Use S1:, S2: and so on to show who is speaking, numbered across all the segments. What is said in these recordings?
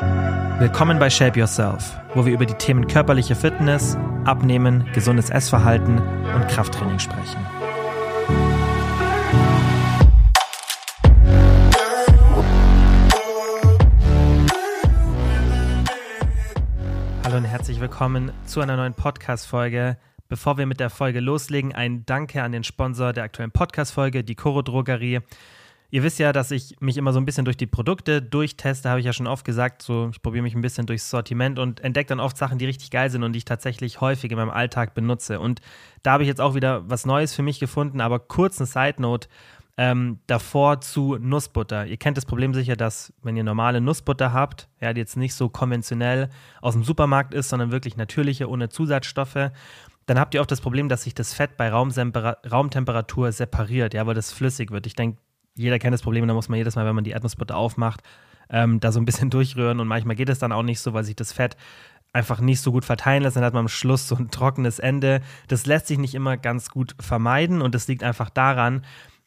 S1: Willkommen bei Shape Yourself, wo wir über die Themen körperliche Fitness, Abnehmen, gesundes Essverhalten und Krafttraining sprechen. Hallo und herzlich willkommen zu einer neuen Podcast-Folge. Bevor wir mit der Folge loslegen, ein Danke an den Sponsor der aktuellen Podcast-Folge, die Coro Drogerie. Ihr wisst ja, dass ich mich immer so ein bisschen durch die Produkte durchteste, habe ich ja schon oft gesagt. So, ich probiere mich ein bisschen durchs Sortiment und entdecke dann oft Sachen, die richtig geil sind und die ich tatsächlich häufig in meinem Alltag benutze. Und da habe ich jetzt auch wieder was Neues für mich gefunden, aber kurz eine Side Note. Ähm, davor zu Nussbutter. Ihr kennt das Problem sicher, dass wenn ihr normale Nussbutter habt, ja, die jetzt nicht so konventionell aus dem Supermarkt ist, sondern wirklich natürliche, ohne Zusatzstoffe, dann habt ihr auch das Problem, dass sich das Fett bei Raumtemperatur separiert, ja, weil das flüssig wird. Ich denke, jeder kennt das Problem, da muss man jedes Mal, wenn man die Erdnussbutter aufmacht, ähm, da so ein bisschen durchrühren und manchmal geht es dann auch nicht so, weil sich das Fett einfach nicht so gut verteilen lässt, dann hat man am Schluss so ein trockenes Ende. Das lässt sich nicht immer ganz gut vermeiden und das liegt einfach daran,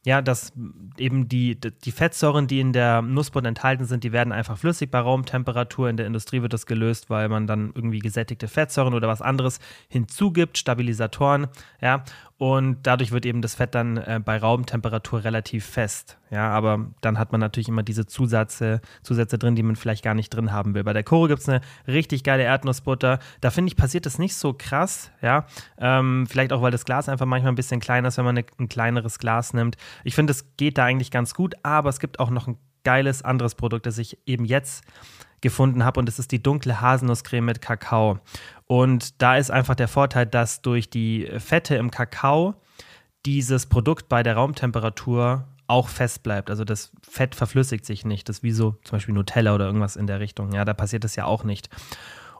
S1: ja, dass eben die, die Fettsäuren, die in der Nussbutter enthalten sind, die werden einfach flüssig bei Raumtemperatur. In der Industrie wird das gelöst, weil man dann irgendwie gesättigte Fettsäuren oder was anderes hinzugibt, Stabilisatoren, ja. Und dadurch wird eben das Fett dann äh, bei Raumtemperatur relativ fest. Ja, aber dann hat man natürlich immer diese Zusätze, Zusätze drin, die man vielleicht gar nicht drin haben will. Bei der Koro gibt es eine richtig geile Erdnussbutter. Da finde ich, passiert das nicht so krass. Ja, ähm, vielleicht auch, weil das Glas einfach manchmal ein bisschen kleiner ist, wenn man eine, ein kleineres Glas nimmt. Ich finde, es geht da eigentlich ganz gut, aber es gibt auch noch ein geiles anderes Produkt, das ich eben jetzt gefunden habe und das ist die dunkle Haselnusscreme mit Kakao. Und da ist einfach der Vorteil, dass durch die Fette im Kakao dieses Produkt bei der Raumtemperatur auch fest bleibt. Also das Fett verflüssigt sich nicht. Das ist wie so zum Beispiel Nutella oder irgendwas in der Richtung. Ja, da passiert das ja auch nicht.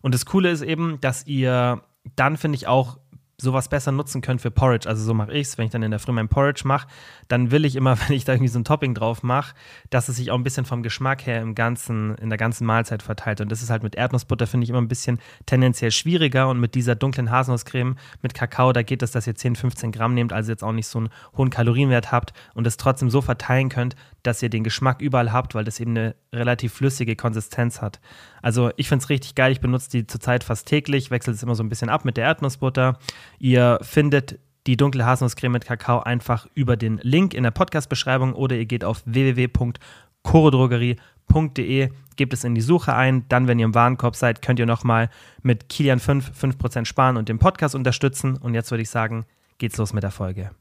S1: Und das Coole ist eben, dass ihr dann, finde ich, auch sowas besser nutzen könnt für Porridge. Also so mache ich es, wenn ich dann in der Früh mein Porridge mache, dann will ich immer, wenn ich da irgendwie so ein Topping drauf mache, dass es sich auch ein bisschen vom Geschmack her im ganzen, in der ganzen Mahlzeit verteilt. Und das ist halt mit Erdnussbutter, finde ich, immer ein bisschen tendenziell schwieriger. Und mit dieser dunklen Haselnusscreme mit Kakao, da geht es, dass ihr 10, 15 Gramm nehmt, also jetzt auch nicht so einen hohen Kalorienwert habt und es trotzdem so verteilen könnt, dass ihr den Geschmack überall habt, weil das eben eine relativ flüssige Konsistenz hat. Also ich finde es richtig geil. Ich benutze die zurzeit fast täglich, wechsle es immer so ein bisschen ab mit der Erdnussbutter. Ihr findet die dunkle Haselnusscreme mit Kakao einfach über den Link in der Podcast-Beschreibung oder ihr geht auf www.chorodrogerie.de, gebt es in die Suche ein. Dann, wenn ihr im Warenkorb seid, könnt ihr nochmal mit Kilian 5 5% sparen und den Podcast unterstützen. Und jetzt würde ich sagen, geht's los mit der Folge.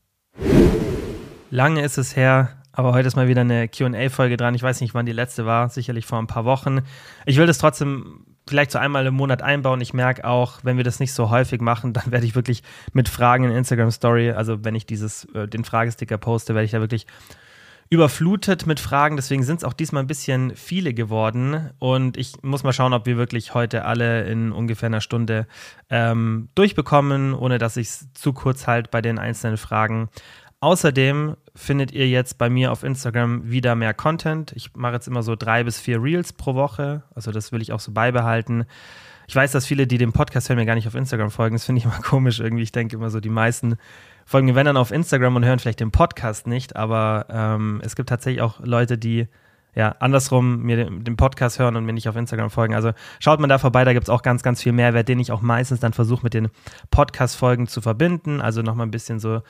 S1: Lange ist es her, aber heute ist mal wieder eine QA-Folge dran. Ich weiß nicht, wann die letzte war, sicherlich vor ein paar Wochen. Ich will das trotzdem vielleicht so einmal im Monat einbauen. Ich merke auch, wenn wir das nicht so häufig machen, dann werde ich wirklich mit Fragen in Instagram Story, also wenn ich dieses, äh, den Fragesticker poste, werde ich da wirklich überflutet mit Fragen. Deswegen sind es auch diesmal ein bisschen viele geworden. Und ich muss mal schauen, ob wir wirklich heute alle in ungefähr einer Stunde ähm, durchbekommen, ohne dass ich es zu kurz halt bei den einzelnen Fragen. Außerdem findet ihr jetzt bei mir auf Instagram wieder mehr Content. Ich mache jetzt immer so drei bis vier Reels pro Woche. Also das will ich auch so beibehalten. Ich weiß, dass viele, die dem Podcast hören, mir gar nicht auf Instagram folgen. Das finde ich immer komisch irgendwie. Ich denke immer so, die meisten folgen mir, wenn dann auf Instagram und hören vielleicht den Podcast nicht. Aber ähm, es gibt tatsächlich auch Leute, die ja, andersrum mir den, Podcast hören und mir nicht auf Instagram folgen. Also schaut mal da vorbei, da gibt es auch ganz, ganz viel Mehrwert, den ich auch meistens dann versuche mit den Podcast-Folgen zu verbinden. Also nochmal ein bisschen so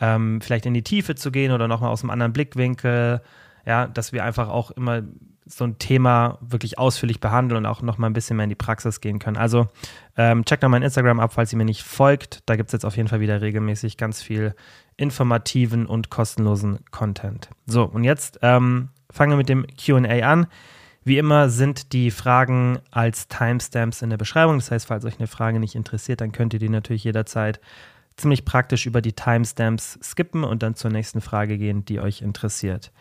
S1: ähm, vielleicht in die Tiefe zu gehen oder nochmal aus einem anderen Blickwinkel. Ja, dass wir einfach auch immer so ein Thema wirklich ausführlich behandeln und auch nochmal ein bisschen mehr in die Praxis gehen können. Also ähm, checkt noch mein Instagram ab, falls ihr mir nicht folgt. Da gibt es jetzt auf jeden Fall wieder regelmäßig ganz viel informativen und kostenlosen Content. So, und jetzt ähm, fangen wir mit dem QA an. Wie immer sind die Fragen als Timestamps in der Beschreibung. Das heißt, falls euch eine Frage nicht interessiert, dann könnt ihr die natürlich jederzeit ziemlich praktisch über die Timestamps skippen und dann zur nächsten Frage gehen, die euch interessiert.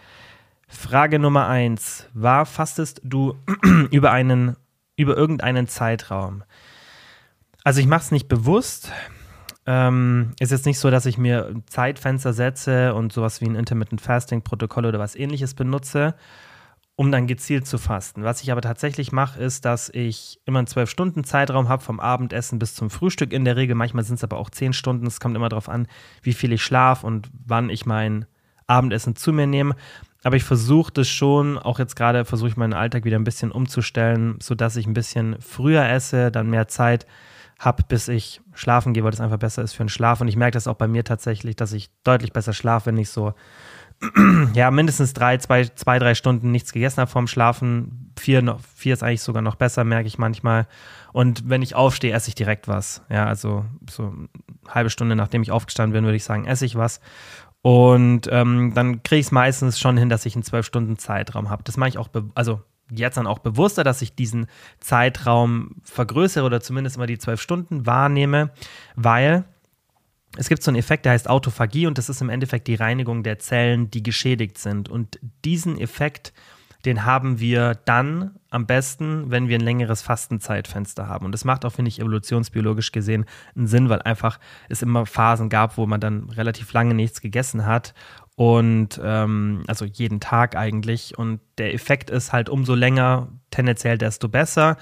S1: Frage Nummer eins: War fastest du über einen über irgendeinen Zeitraum? Also ich mache es nicht bewusst, ähm, ist jetzt nicht so, dass ich mir Zeitfenster setze und sowas wie ein Intermittent Fasting Protokoll oder was ähnliches benutze, um dann gezielt zu fasten. Was ich aber tatsächlich mache, ist, dass ich immer einen 12-Stunden-Zeitraum habe, vom Abendessen bis zum Frühstück in der Regel. Manchmal sind es aber auch 10 Stunden. Es kommt immer darauf an, wie viel ich schlafe und wann ich mein Abendessen zu mir nehme. aber ich versuche das schon, auch jetzt gerade versuche ich meinen Alltag wieder ein bisschen umzustellen, sodass ich ein bisschen früher esse, dann mehr Zeit habe, bis ich schlafen gehe, weil das einfach besser ist für den Schlaf. Und ich merke das auch bei mir tatsächlich, dass ich deutlich besser schlafe, wenn ich so ja, mindestens drei, zwei, zwei, drei Stunden nichts gegessen habe vorm Schlafen. Vier, noch, vier ist eigentlich sogar noch besser, merke ich manchmal. Und wenn ich aufstehe, esse ich direkt was. Ja, also so eine halbe Stunde nachdem ich aufgestanden bin, würde ich sagen, esse ich was. Und ähm, dann kriege ich es meistens schon hin, dass ich einen zwölf Stunden Zeitraum habe. Das mache ich auch, also jetzt dann auch bewusster, dass ich diesen Zeitraum vergrößere oder zumindest immer die zwölf Stunden wahrnehme, weil es gibt so einen Effekt, der heißt Autophagie und das ist im Endeffekt die Reinigung der Zellen, die geschädigt sind. Und diesen Effekt, den haben wir dann am besten, wenn wir ein längeres Fastenzeitfenster haben. Und das macht auch, finde ich, evolutionsbiologisch gesehen einen Sinn, weil einfach es immer Phasen gab, wo man dann relativ lange nichts gegessen hat und ähm, also jeden Tag eigentlich. Und der Effekt ist halt umso länger, tendenziell desto besser.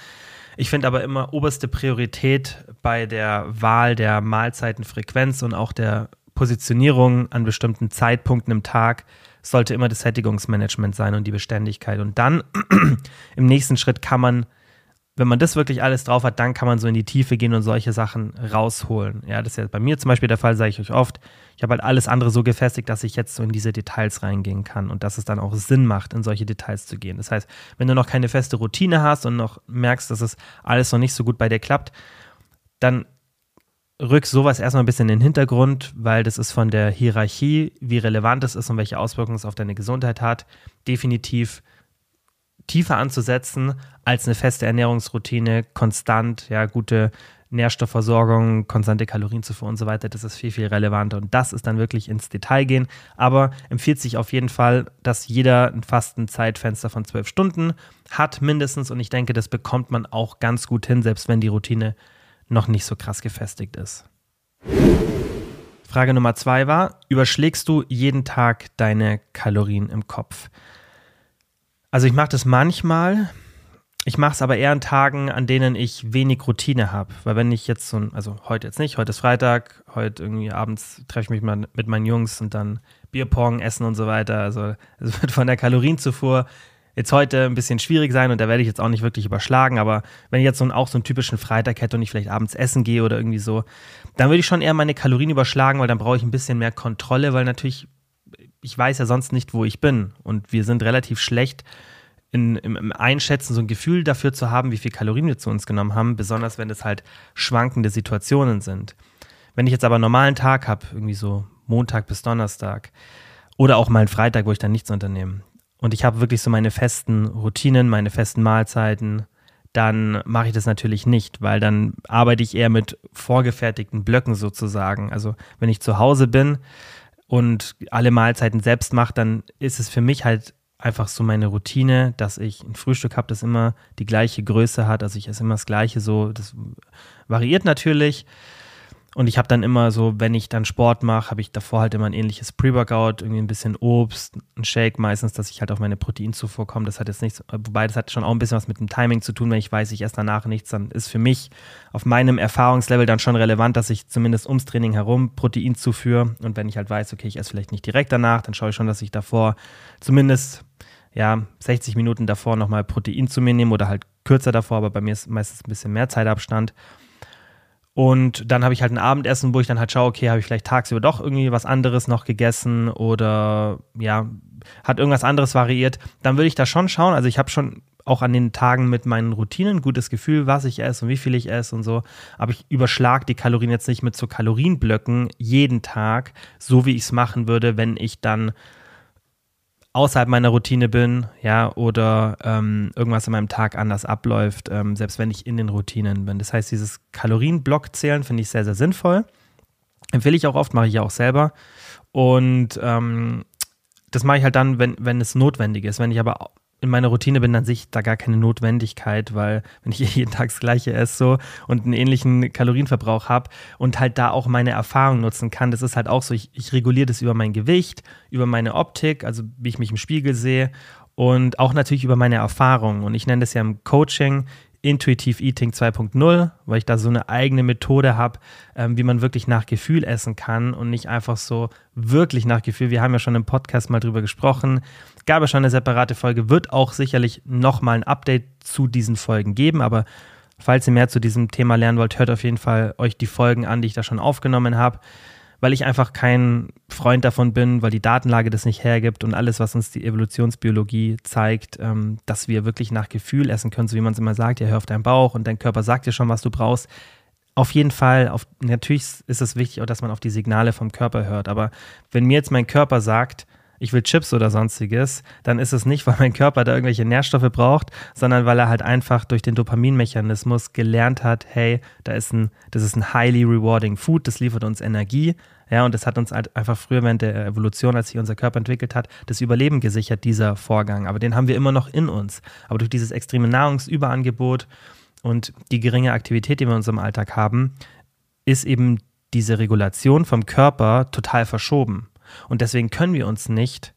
S1: Ich finde aber immer oberste Priorität bei der Wahl der Mahlzeitenfrequenz und auch der Positionierung an bestimmten Zeitpunkten im Tag sollte immer das Sättigungsmanagement sein und die Beständigkeit. Und dann im nächsten Schritt kann man wenn man das wirklich alles drauf hat, dann kann man so in die Tiefe gehen und solche Sachen rausholen. Ja, das ist ja bei mir zum Beispiel der Fall, sage ich euch oft. Ich habe halt alles andere so gefestigt, dass ich jetzt so in diese Details reingehen kann und dass es dann auch Sinn macht, in solche Details zu gehen. Das heißt, wenn du noch keine feste Routine hast und noch merkst, dass es alles noch nicht so gut bei dir klappt, dann rück sowas erstmal ein bisschen in den Hintergrund, weil das ist von der Hierarchie, wie relevant es ist und welche Auswirkungen es auf deine Gesundheit hat, definitiv tiefer anzusetzen als eine feste Ernährungsroutine, konstant, ja, gute Nährstoffversorgung, konstante Kalorienzufuhr und so weiter, das ist viel, viel relevanter. Und das ist dann wirklich ins Detail gehen. Aber empfiehlt sich auf jeden Fall, dass jeder ein fasten Zeitfenster von zwölf Stunden hat, mindestens. Und ich denke, das bekommt man auch ganz gut hin, selbst wenn die Routine noch nicht so krass gefestigt ist. Frage Nummer zwei war: Überschlägst du jeden Tag deine Kalorien im Kopf? Also ich mache das manchmal. Ich mache es aber eher an Tagen, an denen ich wenig Routine habe. Weil wenn ich jetzt so, also heute jetzt nicht, heute ist Freitag, heute irgendwie abends treffe ich mich mal mit meinen Jungs und dann Bierpong essen und so weiter. Also es wird von der Kalorienzufuhr jetzt heute ein bisschen schwierig sein und da werde ich jetzt auch nicht wirklich überschlagen. Aber wenn ich jetzt so auch so einen typischen Freitag hätte und ich vielleicht abends essen gehe oder irgendwie so, dann würde ich schon eher meine Kalorien überschlagen, weil dann brauche ich ein bisschen mehr Kontrolle, weil natürlich ich weiß ja sonst nicht, wo ich bin. Und wir sind relativ schlecht in, im, im, Einschätzen, so ein Gefühl dafür zu haben, wie viel Kalorien wir zu uns genommen haben, besonders wenn es halt schwankende Situationen sind. Wenn ich jetzt aber einen normalen Tag habe, irgendwie so Montag bis Donnerstag oder auch mal einen Freitag, wo ich dann nichts unternehme und ich habe wirklich so meine festen Routinen, meine festen Mahlzeiten, dann mache ich das natürlich nicht, weil dann arbeite ich eher mit vorgefertigten Blöcken sozusagen. Also wenn ich zu Hause bin, und alle Mahlzeiten selbst mache, dann ist es für mich halt einfach so meine Routine, dass ich ein Frühstück habe, das immer die gleiche Größe hat. Also ich esse immer das gleiche so. Das variiert natürlich. Und ich habe dann immer so, wenn ich dann Sport mache, habe ich davor halt immer ein ähnliches Pre-Workout, irgendwie ein bisschen Obst, ein Shake meistens, dass ich halt auf meine Proteinzufuhr komme. Das hat jetzt nichts, wobei das hat schon auch ein bisschen was mit dem Timing zu tun. Wenn ich weiß, ich esse danach nichts, dann ist für mich auf meinem Erfahrungslevel dann schon relevant, dass ich zumindest ums Training herum Protein zuführe. Und wenn ich halt weiß, okay, ich esse vielleicht nicht direkt danach, dann schaue ich schon, dass ich davor zumindest ja, 60 Minuten davor nochmal Protein zu mir nehme oder halt kürzer davor, aber bei mir ist meistens ein bisschen mehr Zeitabstand. Und dann habe ich halt ein Abendessen, wo ich dann halt schaue, okay, habe ich vielleicht tagsüber doch irgendwie was anderes noch gegessen oder ja, hat irgendwas anderes variiert. Dann würde ich da schon schauen. Also ich habe schon auch an den Tagen mit meinen Routinen ein gutes Gefühl, was ich esse und wie viel ich esse und so. Aber ich überschlage die Kalorien jetzt nicht mit so Kalorienblöcken jeden Tag, so wie ich es machen würde, wenn ich dann außerhalb meiner Routine bin, ja, oder ähm, irgendwas in meinem Tag anders abläuft, ähm, selbst wenn ich in den Routinen bin. Das heißt, dieses Kalorienblock zählen finde ich sehr, sehr sinnvoll. Empfehle ich auch oft, mache ich ja auch selber. Und ähm, das mache ich halt dann, wenn, wenn es notwendig ist. Wenn ich aber in meiner Routine bin, dann sehe ich da gar keine Notwendigkeit, weil wenn ich jeden Tag das gleiche esse so und einen ähnlichen Kalorienverbrauch habe und halt da auch meine Erfahrung nutzen kann, das ist halt auch so, ich, ich reguliere das über mein Gewicht, über meine Optik, also wie ich mich im Spiegel sehe und auch natürlich über meine Erfahrung. Und ich nenne das ja im Coaching Intuitive Eating 2.0, weil ich da so eine eigene Methode habe, ähm, wie man wirklich nach Gefühl essen kann und nicht einfach so wirklich nach Gefühl. Wir haben ja schon im Podcast mal drüber gesprochen, gab es schon eine separate Folge, wird auch sicherlich nochmal ein Update zu diesen Folgen geben, aber falls ihr mehr zu diesem Thema lernen wollt, hört auf jeden Fall euch die Folgen an, die ich da schon aufgenommen habe weil ich einfach kein Freund davon bin, weil die Datenlage das nicht hergibt und alles, was uns die Evolutionsbiologie zeigt, ähm, dass wir wirklich nach Gefühl essen können, so wie man es immer sagt, ja, hör auf deinen Bauch und dein Körper sagt dir schon, was du brauchst. Auf jeden Fall, auf, natürlich ist es wichtig auch, dass man auf die Signale vom Körper hört, aber wenn mir jetzt mein Körper sagt, ich will Chips oder sonstiges, dann ist es nicht, weil mein Körper da irgendwelche Nährstoffe braucht, sondern weil er halt einfach durch den Dopaminmechanismus gelernt hat, hey, da ist ein, das ist ein highly rewarding Food, das liefert uns Energie. Ja, und das hat uns halt einfach früher während der Evolution, als sich unser Körper entwickelt hat, das Überleben gesichert, dieser Vorgang. Aber den haben wir immer noch in uns. Aber durch dieses extreme Nahrungsüberangebot und die geringe Aktivität, die wir in unserem Alltag haben, ist eben diese Regulation vom Körper total verschoben. Und deswegen können wir uns nicht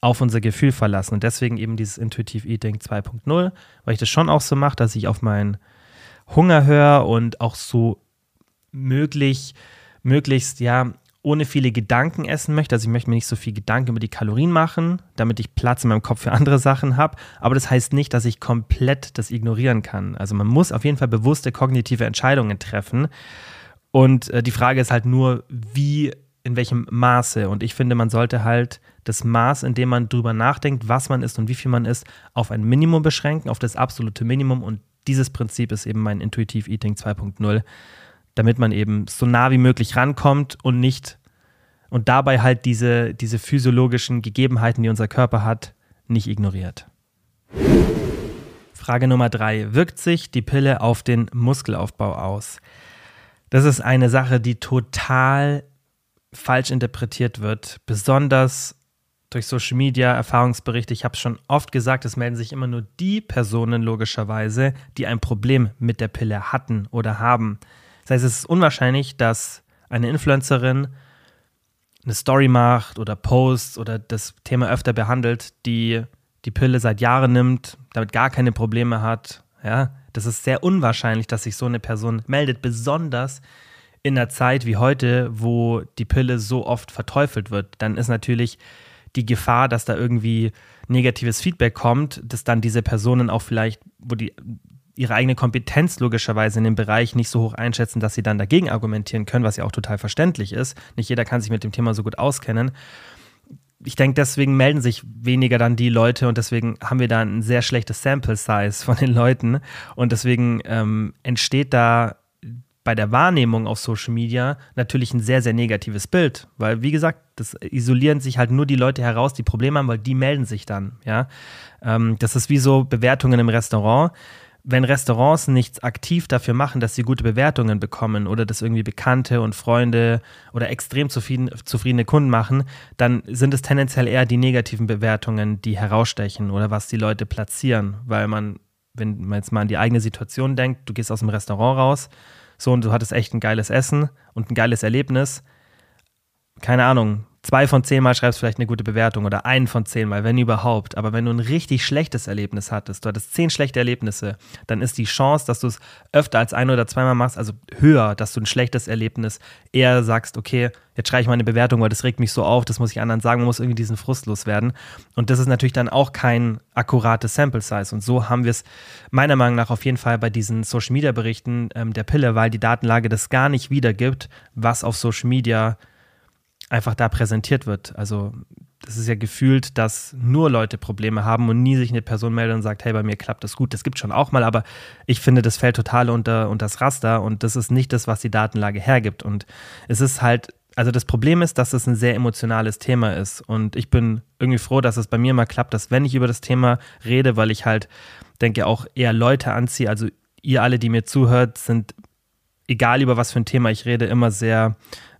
S1: auf unser Gefühl verlassen. Und deswegen eben dieses Intuitive Eating 2.0, weil ich das schon auch so mache, dass ich auf meinen Hunger höre und auch so möglich, möglichst, ja, ohne viele Gedanken essen möchte. Also ich möchte mir nicht so viel Gedanken über die Kalorien machen, damit ich Platz in meinem Kopf für andere Sachen habe. Aber das heißt nicht, dass ich komplett das ignorieren kann. Also man muss auf jeden Fall bewusste kognitive Entscheidungen treffen. Und äh, die Frage ist halt nur, wie in welchem Maße. Und ich finde, man sollte halt das Maß, in dem man drüber nachdenkt, was man isst und wie viel man isst, auf ein Minimum beschränken, auf das absolute Minimum. Und dieses Prinzip ist eben mein Intuitive Eating 2.0, damit man eben so nah wie möglich rankommt und nicht und dabei halt diese, diese physiologischen Gegebenheiten, die unser Körper hat, nicht ignoriert. Frage Nummer drei. Wirkt sich die Pille auf den Muskelaufbau aus? Das ist eine Sache, die total falsch interpretiert wird, besonders durch Social Media, Erfahrungsberichte. Ich habe es schon oft gesagt, es melden sich immer nur die Personen logischerweise, die ein Problem mit der Pille hatten oder haben. Das heißt, es ist unwahrscheinlich, dass eine Influencerin eine Story macht oder Posts oder das Thema öfter behandelt, die die Pille seit Jahren nimmt, damit gar keine Probleme hat. Ja, das ist sehr unwahrscheinlich, dass sich so eine Person meldet, besonders in einer Zeit wie heute, wo die Pille so oft verteufelt wird, dann ist natürlich die Gefahr, dass da irgendwie negatives Feedback kommt, dass dann diese Personen auch vielleicht, wo die ihre eigene Kompetenz logischerweise in dem Bereich nicht so hoch einschätzen, dass sie dann dagegen argumentieren können, was ja auch total verständlich ist. Nicht jeder kann sich mit dem Thema so gut auskennen. Ich denke, deswegen melden sich weniger dann die Leute und deswegen haben wir da ein sehr schlechtes Sample Size von den Leuten und deswegen ähm, entsteht da bei der Wahrnehmung auf Social Media natürlich ein sehr, sehr negatives Bild. Weil, wie gesagt, das isolieren sich halt nur die Leute heraus, die Probleme haben, weil die melden sich dann. Ja? Ähm, das ist wie so Bewertungen im Restaurant. Wenn Restaurants nichts aktiv dafür machen, dass sie gute Bewertungen bekommen oder das irgendwie Bekannte und Freunde oder extrem zufrieden, zufriedene Kunden machen, dann sind es tendenziell eher die negativen Bewertungen, die herausstechen oder was die Leute platzieren. Weil man, wenn man jetzt mal an die eigene Situation denkt, du gehst aus dem Restaurant raus, so und du hattest echt ein geiles Essen und ein geiles Erlebnis. Keine Ahnung, zwei von zehn Mal schreibst vielleicht eine gute Bewertung oder einen von zehn Mal, wenn überhaupt. Aber wenn du ein richtig schlechtes Erlebnis hattest, du hattest zehn schlechte Erlebnisse, dann ist die Chance, dass du es öfter als ein oder zweimal machst, also höher, dass du ein schlechtes Erlebnis eher sagst, okay, jetzt schreibe ich mal eine Bewertung, weil das regt mich so auf, das muss ich anderen sagen, man muss irgendwie diesen Frust loswerden. Und das ist natürlich dann auch kein akkurates Sample Size. Und so haben wir es meiner Meinung nach auf jeden Fall bei diesen Social Media Berichten ähm, der Pille, weil die Datenlage das gar nicht wiedergibt, was auf Social Media einfach da präsentiert wird. Also das ist ja gefühlt, dass nur Leute Probleme haben und nie sich eine Person meldet und sagt, hey, bei mir klappt das gut. Das gibt schon auch mal, aber ich finde, das fällt total unter, unter das Raster und das ist nicht das, was die Datenlage hergibt. Und es ist halt, also das Problem ist, dass es ein sehr emotionales Thema ist. Und ich bin irgendwie froh, dass es bei mir mal klappt, dass wenn ich über das Thema rede, weil ich halt denke, auch eher Leute anziehe, also ihr alle, die mir zuhört, sind, egal über was für ein Thema ich rede, immer sehr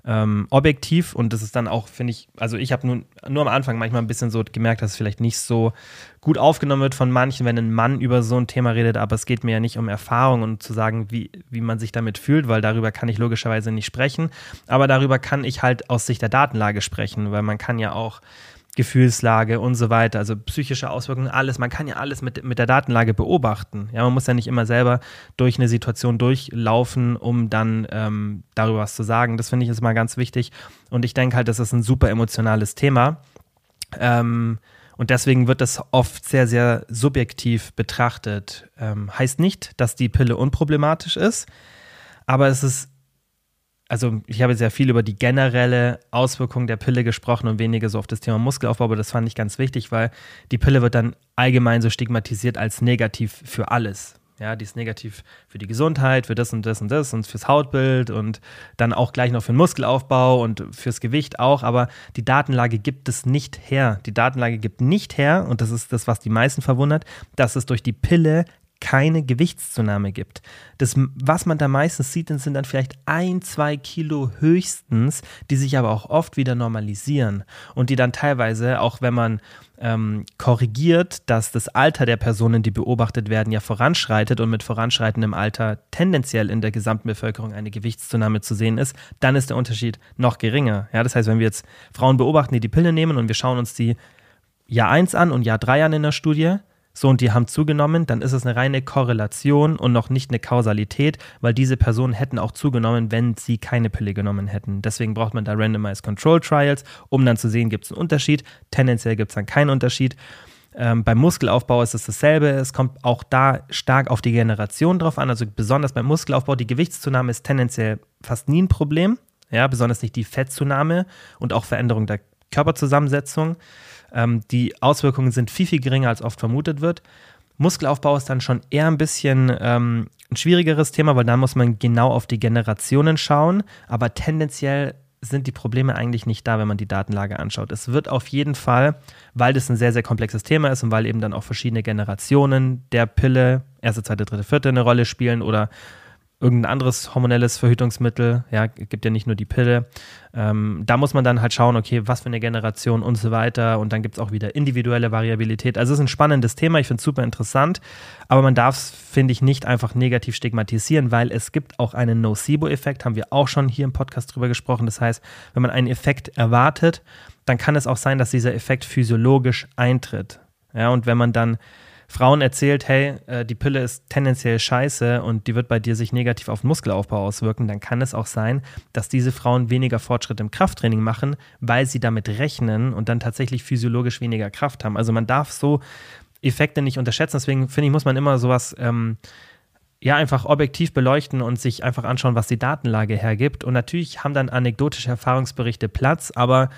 S1: ähm, objektiv und das ist dann auch, finde ich, also ich habe nur, nur am Anfang manchmal ein bisschen so gemerkt, dass es vielleicht nicht so gut aufgenommen wird von manchen, wenn ein Mann über so ein Thema redet, aber es geht mir ja nicht um Erfahrung und zu sagen, wie, wie man sich damit fühlt, weil darüber kann ich logischerweise nicht sprechen, aber darüber kann ich halt aus Sicht der Datenlage sprechen, weil man kann ja auch Gefühlslage und so weiter, also psychische Auswirkungen, alles. Man kann ja alles mit, mit der Datenlage beobachten. Ja, man muss ja nicht immer selber durch eine Situation durchlaufen, um dann ähm, darüber was zu sagen. Das finde ich ist mal ganz wichtig. Und ich denke halt, das ist ein super emotionales Thema. Ähm, und deswegen wird das oft sehr, sehr subjektiv betrachtet. Ähm, heißt nicht, dass die Pille unproblematisch ist, aber es ist also ich habe sehr viel über die generelle Auswirkung der Pille gesprochen und weniger so auf das Thema Muskelaufbau, aber das fand ich ganz wichtig, weil die Pille wird dann allgemein so stigmatisiert als negativ für alles. Ja, die ist negativ für die Gesundheit, für das und das und das und fürs Hautbild und dann auch gleich noch für den Muskelaufbau und fürs Gewicht auch. Aber die Datenlage gibt es nicht her. Die Datenlage gibt nicht her, und das ist das, was die meisten verwundert, dass es durch die Pille keine Gewichtszunahme gibt. Das, was man da meistens sieht, sind dann vielleicht ein, zwei Kilo höchstens, die sich aber auch oft wieder normalisieren und die dann teilweise, auch wenn man ähm, korrigiert, dass das Alter der Personen, die beobachtet werden, ja voranschreitet und mit voranschreitendem Alter tendenziell in der gesamten Bevölkerung eine Gewichtszunahme zu sehen ist, dann ist der Unterschied noch geringer. Ja, das heißt, wenn wir jetzt Frauen beobachten, die die Pille nehmen und wir schauen uns die Jahr 1 an und Jahr 3 an in der Studie, so und die haben zugenommen, dann ist es eine reine Korrelation und noch nicht eine Kausalität, weil diese Personen hätten auch zugenommen, wenn sie keine Pille genommen hätten. Deswegen braucht man da Randomized Control Trials, um dann zu sehen, gibt es einen Unterschied. Tendenziell gibt es dann keinen Unterschied. Ähm, beim Muskelaufbau ist es dasselbe. Es kommt auch da stark auf die Generation drauf an. Also besonders beim Muskelaufbau, die Gewichtszunahme ist tendenziell fast nie ein Problem. Ja, besonders nicht die Fettzunahme und auch Veränderung der Körperzusammensetzung. Ähm, die Auswirkungen sind viel, viel geringer, als oft vermutet wird. Muskelaufbau ist dann schon eher ein bisschen ähm, ein schwierigeres Thema, weil da muss man genau auf die Generationen schauen. Aber tendenziell sind die Probleme eigentlich nicht da, wenn man die Datenlage anschaut. Es wird auf jeden Fall, weil das ein sehr, sehr komplexes Thema ist und weil eben dann auch verschiedene Generationen der Pille, erste, zweite, dritte, vierte eine Rolle spielen oder irgendein anderes hormonelles Verhütungsmittel, ja, gibt ja nicht nur die Pille. Ähm, da muss man dann halt schauen, okay, was für eine Generation und so weiter. Und dann gibt es auch wieder individuelle Variabilität. Also es ist ein spannendes Thema, ich finde es super interessant, aber man darf es, finde ich, nicht einfach negativ stigmatisieren, weil es gibt auch einen Nocebo-Effekt, haben wir auch schon hier im Podcast drüber gesprochen. Das heißt, wenn man einen Effekt erwartet, dann kann es auch sein, dass dieser Effekt physiologisch eintritt. Ja, und wenn man dann Frauen erzählt, hey, äh, die Pille ist tendenziell scheiße und die wird bei dir sich negativ auf den Muskelaufbau auswirken, dann kann es auch sein, dass diese Frauen weniger Fortschritt im Krafttraining machen, weil sie damit rechnen und dann tatsächlich physiologisch weniger Kraft haben. Also man darf so Effekte nicht unterschätzen. Deswegen finde ich, muss man immer sowas ähm, ja einfach objektiv beleuchten und sich einfach anschauen, was die Datenlage hergibt. Und natürlich haben dann anekdotische Erfahrungsberichte Platz, aber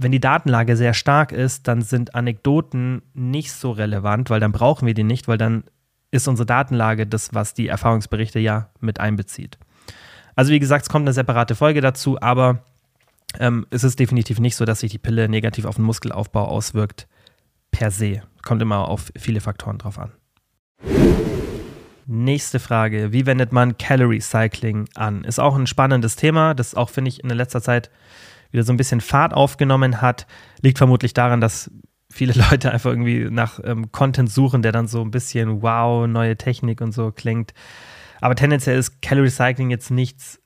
S1: wenn die Datenlage sehr stark ist, dann sind Anekdoten nicht so relevant, weil dann brauchen wir die nicht, weil dann ist unsere Datenlage das, was die Erfahrungsberichte ja mit einbezieht. Also wie gesagt, es kommt eine separate Folge dazu, aber ähm, es ist definitiv nicht so, dass sich die Pille negativ auf den Muskelaufbau auswirkt per se. Kommt immer auf viele Faktoren drauf an. Nächste Frage. Wie wendet man Calorie Cycling an? Ist auch ein spannendes Thema, das auch, finde ich, in letzter Zeit wieder so ein bisschen Fahrt aufgenommen hat, liegt vermutlich daran, dass viele Leute einfach irgendwie nach ähm, Content suchen, der dann so ein bisschen wow, neue Technik und so klingt. Aber tendenziell ist Calorie Cycling jetzt nichts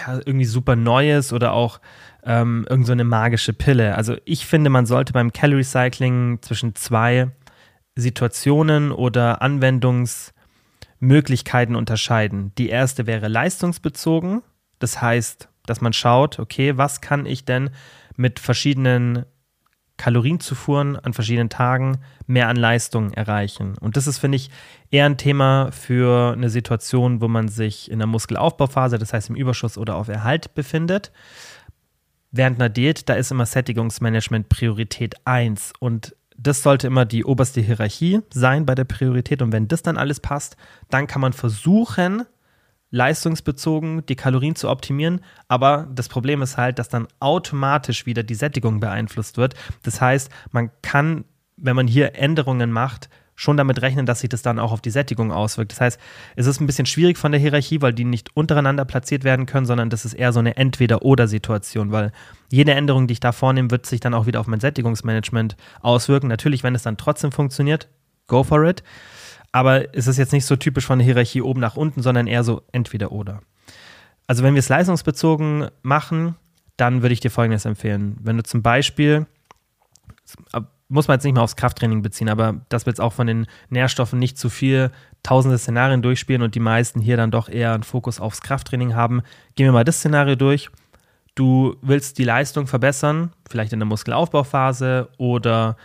S1: ja, irgendwie super Neues oder auch ähm, irgend so eine magische Pille. Also ich finde, man sollte beim Calorie Cycling zwischen zwei Situationen oder Anwendungsmöglichkeiten unterscheiden. Die erste wäre leistungsbezogen. Das heißt, dass man schaut, okay, was kann ich denn mit verschiedenen Kalorienzufuhren an verschiedenen Tagen mehr an Leistung erreichen. Und das ist, finde ich, eher ein Thema für eine Situation, wo man sich in der Muskelaufbauphase, das heißt im Überschuss oder auf Erhalt befindet. Während einer Diät, da ist immer Sättigungsmanagement Priorität 1 und das sollte immer die oberste Hierarchie sein bei der Priorität. Und wenn das dann alles passt, dann kann man versuchen, leistungsbezogen die Kalorien zu optimieren. Aber das Problem ist halt, dass dann automatisch wieder die Sättigung beeinflusst wird. Das heißt, man kann, wenn man hier Änderungen macht, schon damit rechnen, dass sich das dann auch auf die Sättigung auswirkt. Das heißt, es ist ein bisschen schwierig von der Hierarchie, weil die nicht untereinander platziert werden können, sondern das ist eher so eine Entweder-Oder-Situation, weil jede Änderung, die ich da vornehme, wird sich dann auch wieder auf mein Sättigungsmanagement auswirken. Natürlich, wenn es dann trotzdem funktioniert, go for it. Aber es ist jetzt nicht so typisch von der Hierarchie oben nach unten, sondern eher so entweder oder. Also wenn wir es leistungsbezogen machen, dann würde ich dir Folgendes empfehlen. Wenn du zum Beispiel muss man jetzt nicht mehr aufs Krafttraining beziehen, aber dass wir jetzt auch von den Nährstoffen nicht zu viel tausende Szenarien durchspielen und die meisten hier dann doch eher einen Fokus aufs Krafttraining haben. Gehen wir mal das Szenario durch. Du willst die Leistung verbessern, vielleicht in der Muskelaufbauphase oder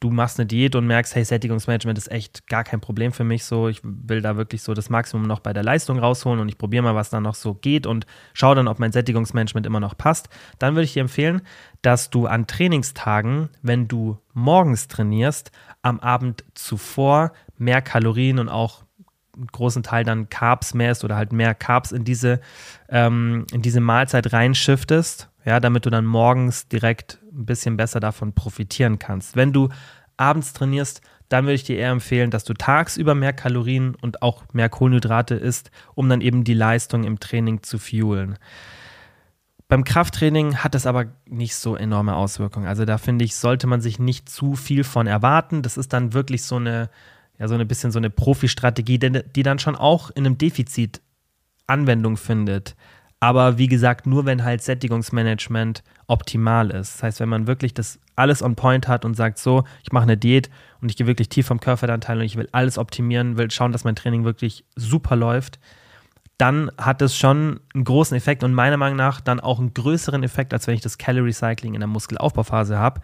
S1: du machst eine Diät und merkst, hey, Sättigungsmanagement ist echt gar kein Problem für mich. So, ich will da wirklich so das Maximum noch bei der Leistung rausholen und ich probiere mal, was da noch so geht und schaue dann, ob mein Sättigungsmanagement immer noch passt. Dann würde ich dir empfehlen, dass du an Trainingstagen, wenn du morgens trainierst, am Abend zuvor mehr Kalorien und auch einen großen Teil dann Carbs mehr isst oder halt mehr Carbs in diese, ähm, in diese Mahlzeit reinschiftest, ja, damit du dann morgens direkt ein bisschen besser davon profitieren kannst. Wenn du abends trainierst, dann würde ich dir eher empfehlen, dass du tagsüber mehr Kalorien und auch mehr Kohlenhydrate isst, um dann eben die Leistung im Training zu fuelen. Beim Krafttraining hat es aber nicht so enorme Auswirkungen. Also da finde ich, sollte man sich nicht zu viel von erwarten. Das ist dann wirklich so eine, ja, so ein bisschen so eine Profi-Strategie, die dann schon auch in einem Defizit Anwendung findet. Aber wie gesagt, nur wenn halt Sättigungsmanagement optimal ist. Das heißt, wenn man wirklich das alles on point hat und sagt, so, ich mache eine Diät und ich gehe wirklich tief vom Körperfettanteil und ich will alles optimieren, will schauen, dass mein Training wirklich super läuft, dann hat es schon einen großen Effekt und meiner Meinung nach dann auch einen größeren Effekt, als wenn ich das Calorie Cycling in der Muskelaufbauphase habe,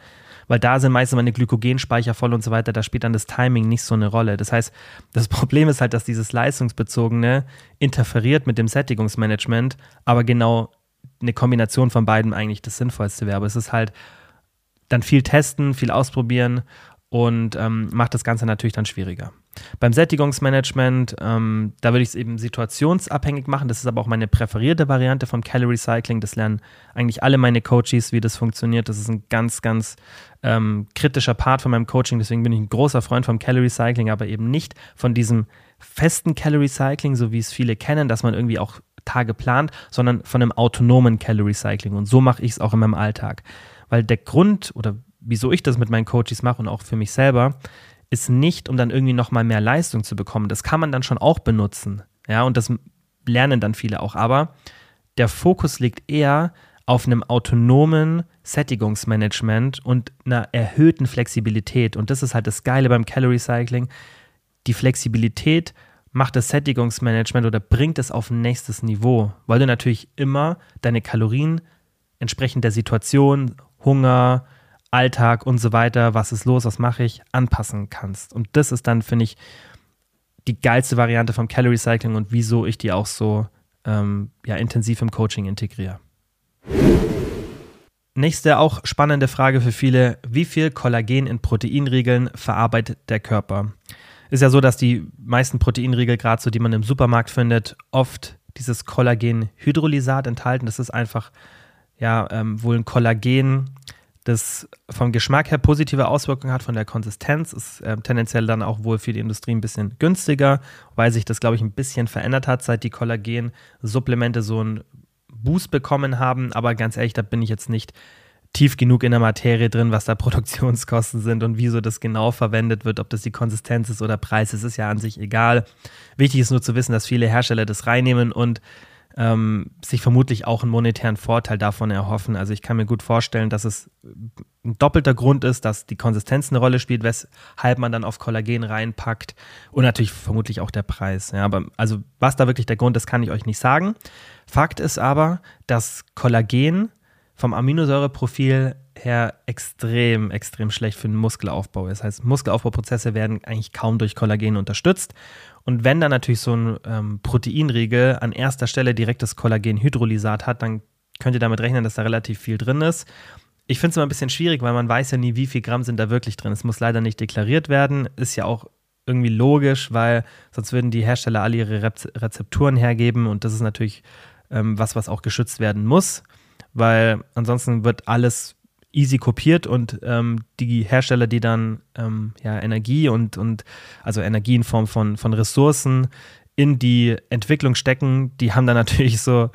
S1: weil da sind meistens meine Glykogenspeicher voll und so weiter, da spielt dann das Timing nicht so eine Rolle. Das heißt, das Problem ist halt, dass dieses leistungsbezogene interferiert mit dem Sättigungsmanagement, aber genau eine Kombination von beiden eigentlich das Sinnvollste wäre. Aber es ist halt dann viel testen, viel ausprobieren und ähm, macht das Ganze natürlich dann schwieriger. Beim Sättigungsmanagement, ähm, da würde ich es eben situationsabhängig machen. Das ist aber auch meine präferierte Variante vom Calorie Cycling. Das lernen eigentlich alle meine Coaches, wie das funktioniert. Das ist ein ganz, ganz ähm, kritischer Part von meinem Coaching. Deswegen bin ich ein großer Freund vom Calorie Cycling, aber eben nicht von diesem festen Calorie Cycling, so wie es viele kennen, dass man irgendwie auch Tage plant, sondern von einem autonomen Calorie Cycling. Und so mache ich es auch in meinem Alltag. Weil der Grund oder wieso ich das mit meinen Coaches mache und auch für mich selber, ist nicht, um dann irgendwie nochmal mehr Leistung zu bekommen. Das kann man dann schon auch benutzen. Ja, und das lernen dann viele auch. Aber der Fokus liegt eher auf einem autonomen Sättigungsmanagement und einer erhöhten Flexibilität. Und das ist halt das Geile beim Calorie Cycling. Die Flexibilität macht das Sättigungsmanagement oder bringt es auf ein nächstes Niveau, weil du natürlich immer deine Kalorien entsprechend der Situation, Hunger, Alltag und so weiter, was ist los, was mache ich, anpassen kannst. Und das ist dann, finde ich, die geilste Variante vom Calorie Cycling und wieso ich die auch so ähm, ja, intensiv im Coaching integriere. Nächste auch spannende Frage für viele: Wie viel Kollagen in Proteinriegeln verarbeitet der Körper? Ist ja so, dass die meisten Proteinriegel, gerade so die man im Supermarkt findet, oft dieses Kollagenhydrolysat enthalten. Das ist einfach ja ähm, wohl ein Kollagen, das vom Geschmack her positive Auswirkungen hat, von der Konsistenz, ist äh, tendenziell dann auch wohl für die Industrie ein bisschen günstiger, weil sich das, glaube ich, ein bisschen verändert hat, seit die Kollagen-Supplemente so einen Boost bekommen haben. Aber ganz ehrlich, da bin ich jetzt nicht tief genug in der Materie drin, was da Produktionskosten sind und wieso das genau verwendet wird, ob das die Konsistenz ist oder Preis, ist, ist ja an sich egal. Wichtig ist nur zu wissen, dass viele Hersteller das reinnehmen und ähm, sich vermutlich auch einen monetären Vorteil davon erhoffen. Also ich kann mir gut vorstellen, dass es ein doppelter Grund ist, dass die Konsistenz eine Rolle spielt, weshalb man dann auf Kollagen reinpackt und natürlich vermutlich auch der Preis. Ja, aber also was da wirklich der Grund ist, kann ich euch nicht sagen. Fakt ist aber, dass Kollagen vom Aminosäureprofil her extrem, extrem schlecht für den Muskelaufbau Das heißt, Muskelaufbauprozesse werden eigentlich kaum durch Kollagen unterstützt. Und wenn dann natürlich so ein ähm, Proteinriegel an erster Stelle direkt das Kollagenhydrolysat hat, dann könnt ihr damit rechnen, dass da relativ viel drin ist. Ich finde es immer ein bisschen schwierig, weil man weiß ja nie, wie viel Gramm sind da wirklich drin. Es muss leider nicht deklariert werden. Ist ja auch irgendwie logisch, weil sonst würden die Hersteller alle ihre Rezepturen hergeben und das ist natürlich ähm, was, was auch geschützt werden muss weil ansonsten wird alles easy kopiert und ähm, die Hersteller, die dann ähm, ja, Energie und, und also Energie in Form von, von Ressourcen in die Entwicklung stecken, die haben dann natürlich so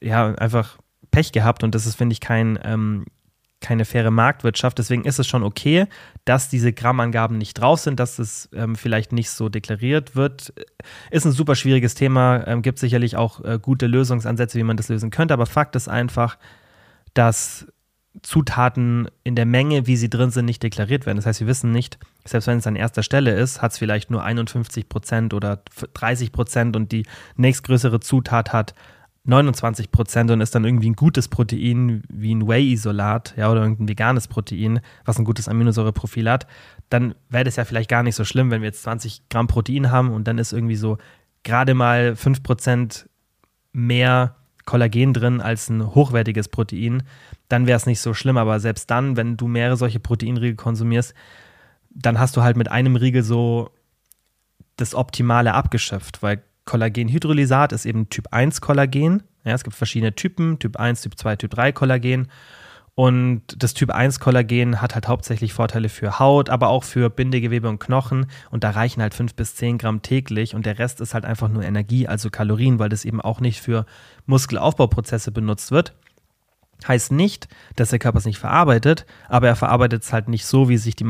S1: ja einfach Pech gehabt und das ist, finde ich, kein, ähm, keine faire Marktwirtschaft. Deswegen ist es schon okay, dass diese Grammangaben nicht drauf sind, dass es ähm, vielleicht nicht so deklariert wird. Ist ein super schwieriges Thema, ähm, gibt sicherlich auch äh, gute Lösungsansätze, wie man das lösen könnte, aber Fakt ist einfach, dass Zutaten in der Menge, wie sie drin sind, nicht deklariert werden. Das heißt, wir wissen nicht, selbst wenn es an erster Stelle ist, hat es vielleicht nur 51 Prozent oder 30 Prozent und die nächstgrößere Zutat hat 29 Prozent und ist dann irgendwie ein gutes Protein wie ein Whey-Isolat ja, oder irgendein veganes Protein, was ein gutes Aminosäureprofil hat, dann wäre das ja vielleicht gar nicht so schlimm, wenn wir jetzt 20 Gramm Protein haben und dann ist irgendwie so gerade mal 5 Prozent mehr Kollagen drin als ein hochwertiges Protein, dann wäre es nicht so schlimm. Aber selbst dann, wenn du mehrere solche Proteinriegel konsumierst, dann hast du halt mit einem Riegel so das Optimale abgeschöpft, weil Kollagenhydrolysat ist eben Typ 1 Kollagen. Ja, es gibt verschiedene Typen, Typ 1, Typ 2, Typ 3 Kollagen. Und das Typ 1 Kollagen hat halt hauptsächlich Vorteile für Haut, aber auch für Bindegewebe und Knochen. Und da reichen halt 5 bis 10 Gramm täglich. Und der Rest ist halt einfach nur Energie, also Kalorien, weil das eben auch nicht für Muskelaufbauprozesse benutzt wird. Heißt nicht, dass der Körper es nicht verarbeitet, aber er verarbeitet es halt nicht so, wie sich die,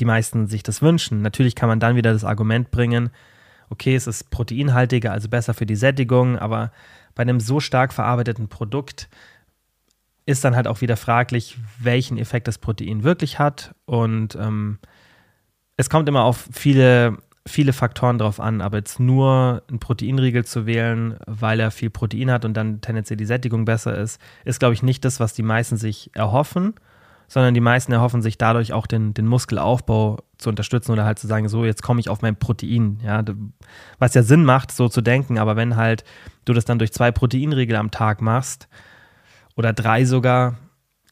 S1: die meisten sich das wünschen. Natürlich kann man dann wieder das Argument bringen, okay, es ist proteinhaltiger, also besser für die Sättigung, aber bei einem so stark verarbeiteten Produkt ist dann halt auch wieder fraglich, welchen Effekt das Protein wirklich hat. Und ähm, es kommt immer auf viele, viele Faktoren drauf an, aber jetzt nur einen Proteinriegel zu wählen, weil er viel Protein hat und dann tendenziell die Sättigung besser ist, ist, glaube ich, nicht das, was die meisten sich erhoffen, sondern die meisten erhoffen sich dadurch auch den, den Muskelaufbau zu unterstützen oder halt zu sagen, so, jetzt komme ich auf mein Protein. Ja, was ja Sinn macht, so zu denken, aber wenn halt du das dann durch zwei Proteinriegel am Tag machst, oder drei sogar,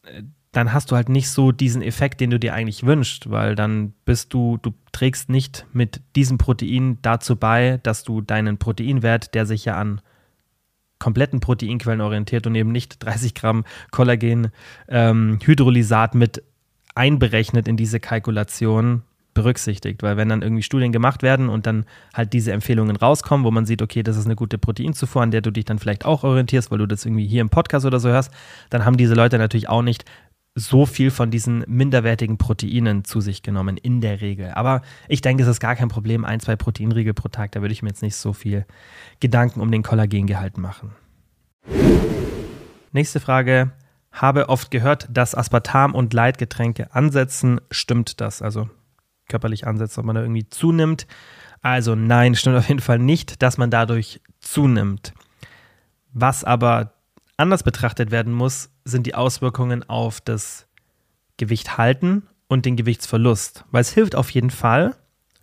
S1: äh, dann hast du halt nicht so diesen Effekt, den du dir eigentlich wünschst, weil dann bist du, du trägst nicht mit diesem Protein dazu bei, dass du deinen Proteinwert, der sich ja an kompletten Proteinquellen orientiert und eben nicht 30 Gramm Kollagen ähm, mit einberechnet in diese Kalkulation, berücksichtigt, weil wenn dann irgendwie Studien gemacht werden und dann halt diese Empfehlungen rauskommen, wo man sieht, okay, das ist eine gute Proteinzufuhr, an der du dich dann vielleicht auch orientierst, weil du das irgendwie hier im Podcast oder so hörst, dann haben diese Leute natürlich auch nicht so viel von diesen minderwertigen Proteinen zu sich genommen, in der Regel. Aber ich denke, es ist gar kein Problem, ein, zwei Proteinriegel pro Tag, da würde ich mir jetzt nicht so viel Gedanken um den Kollagengehalt machen. Nächste Frage. Habe oft gehört, dass Aspartam und Leitgetränke ansetzen. Stimmt das? Also körperlich ansetzt, ob man da irgendwie zunimmt. Also nein, stimmt auf jeden Fall nicht, dass man dadurch zunimmt. Was aber anders betrachtet werden muss, sind die Auswirkungen auf das Gewicht halten und den Gewichtsverlust. Weil es hilft auf jeden Fall,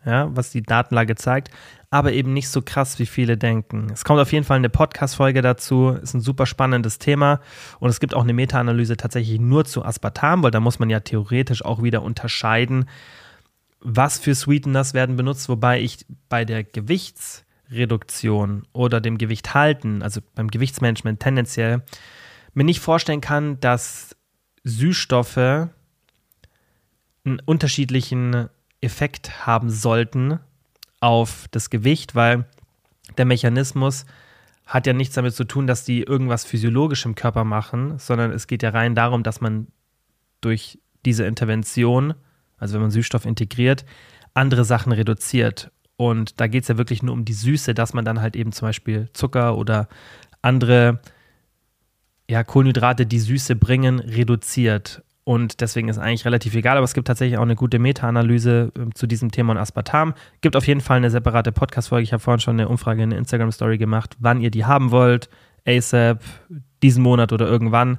S1: ja, was die Datenlage zeigt, aber eben nicht so krass, wie viele denken. Es kommt auf jeden Fall eine Podcast-Folge dazu, ist ein super spannendes Thema und es gibt auch eine Meta-Analyse tatsächlich nur zu Aspartam, weil da muss man ja theoretisch auch wieder unterscheiden, was für Sweeteners werden benutzt, wobei ich bei der Gewichtsreduktion oder dem Gewicht halten, also beim Gewichtsmanagement tendenziell, mir nicht vorstellen kann, dass Süßstoffe einen unterschiedlichen Effekt haben sollten auf das Gewicht, weil der Mechanismus hat ja nichts damit zu tun, dass die irgendwas physiologisch im Körper machen, sondern es geht ja rein darum, dass man durch diese Intervention also wenn man Süßstoff integriert, andere Sachen reduziert. Und da geht es ja wirklich nur um die Süße, dass man dann halt eben zum Beispiel Zucker oder andere ja, Kohlenhydrate, die Süße bringen, reduziert. Und deswegen ist eigentlich relativ egal, aber es gibt tatsächlich auch eine gute Meta-Analyse äh, zu diesem Thema und Aspartam. Gibt auf jeden Fall eine separate Podcast-Folge. Ich habe vorhin schon eine Umfrage in der Instagram-Story gemacht, wann ihr die haben wollt. ASAP, diesen Monat oder irgendwann.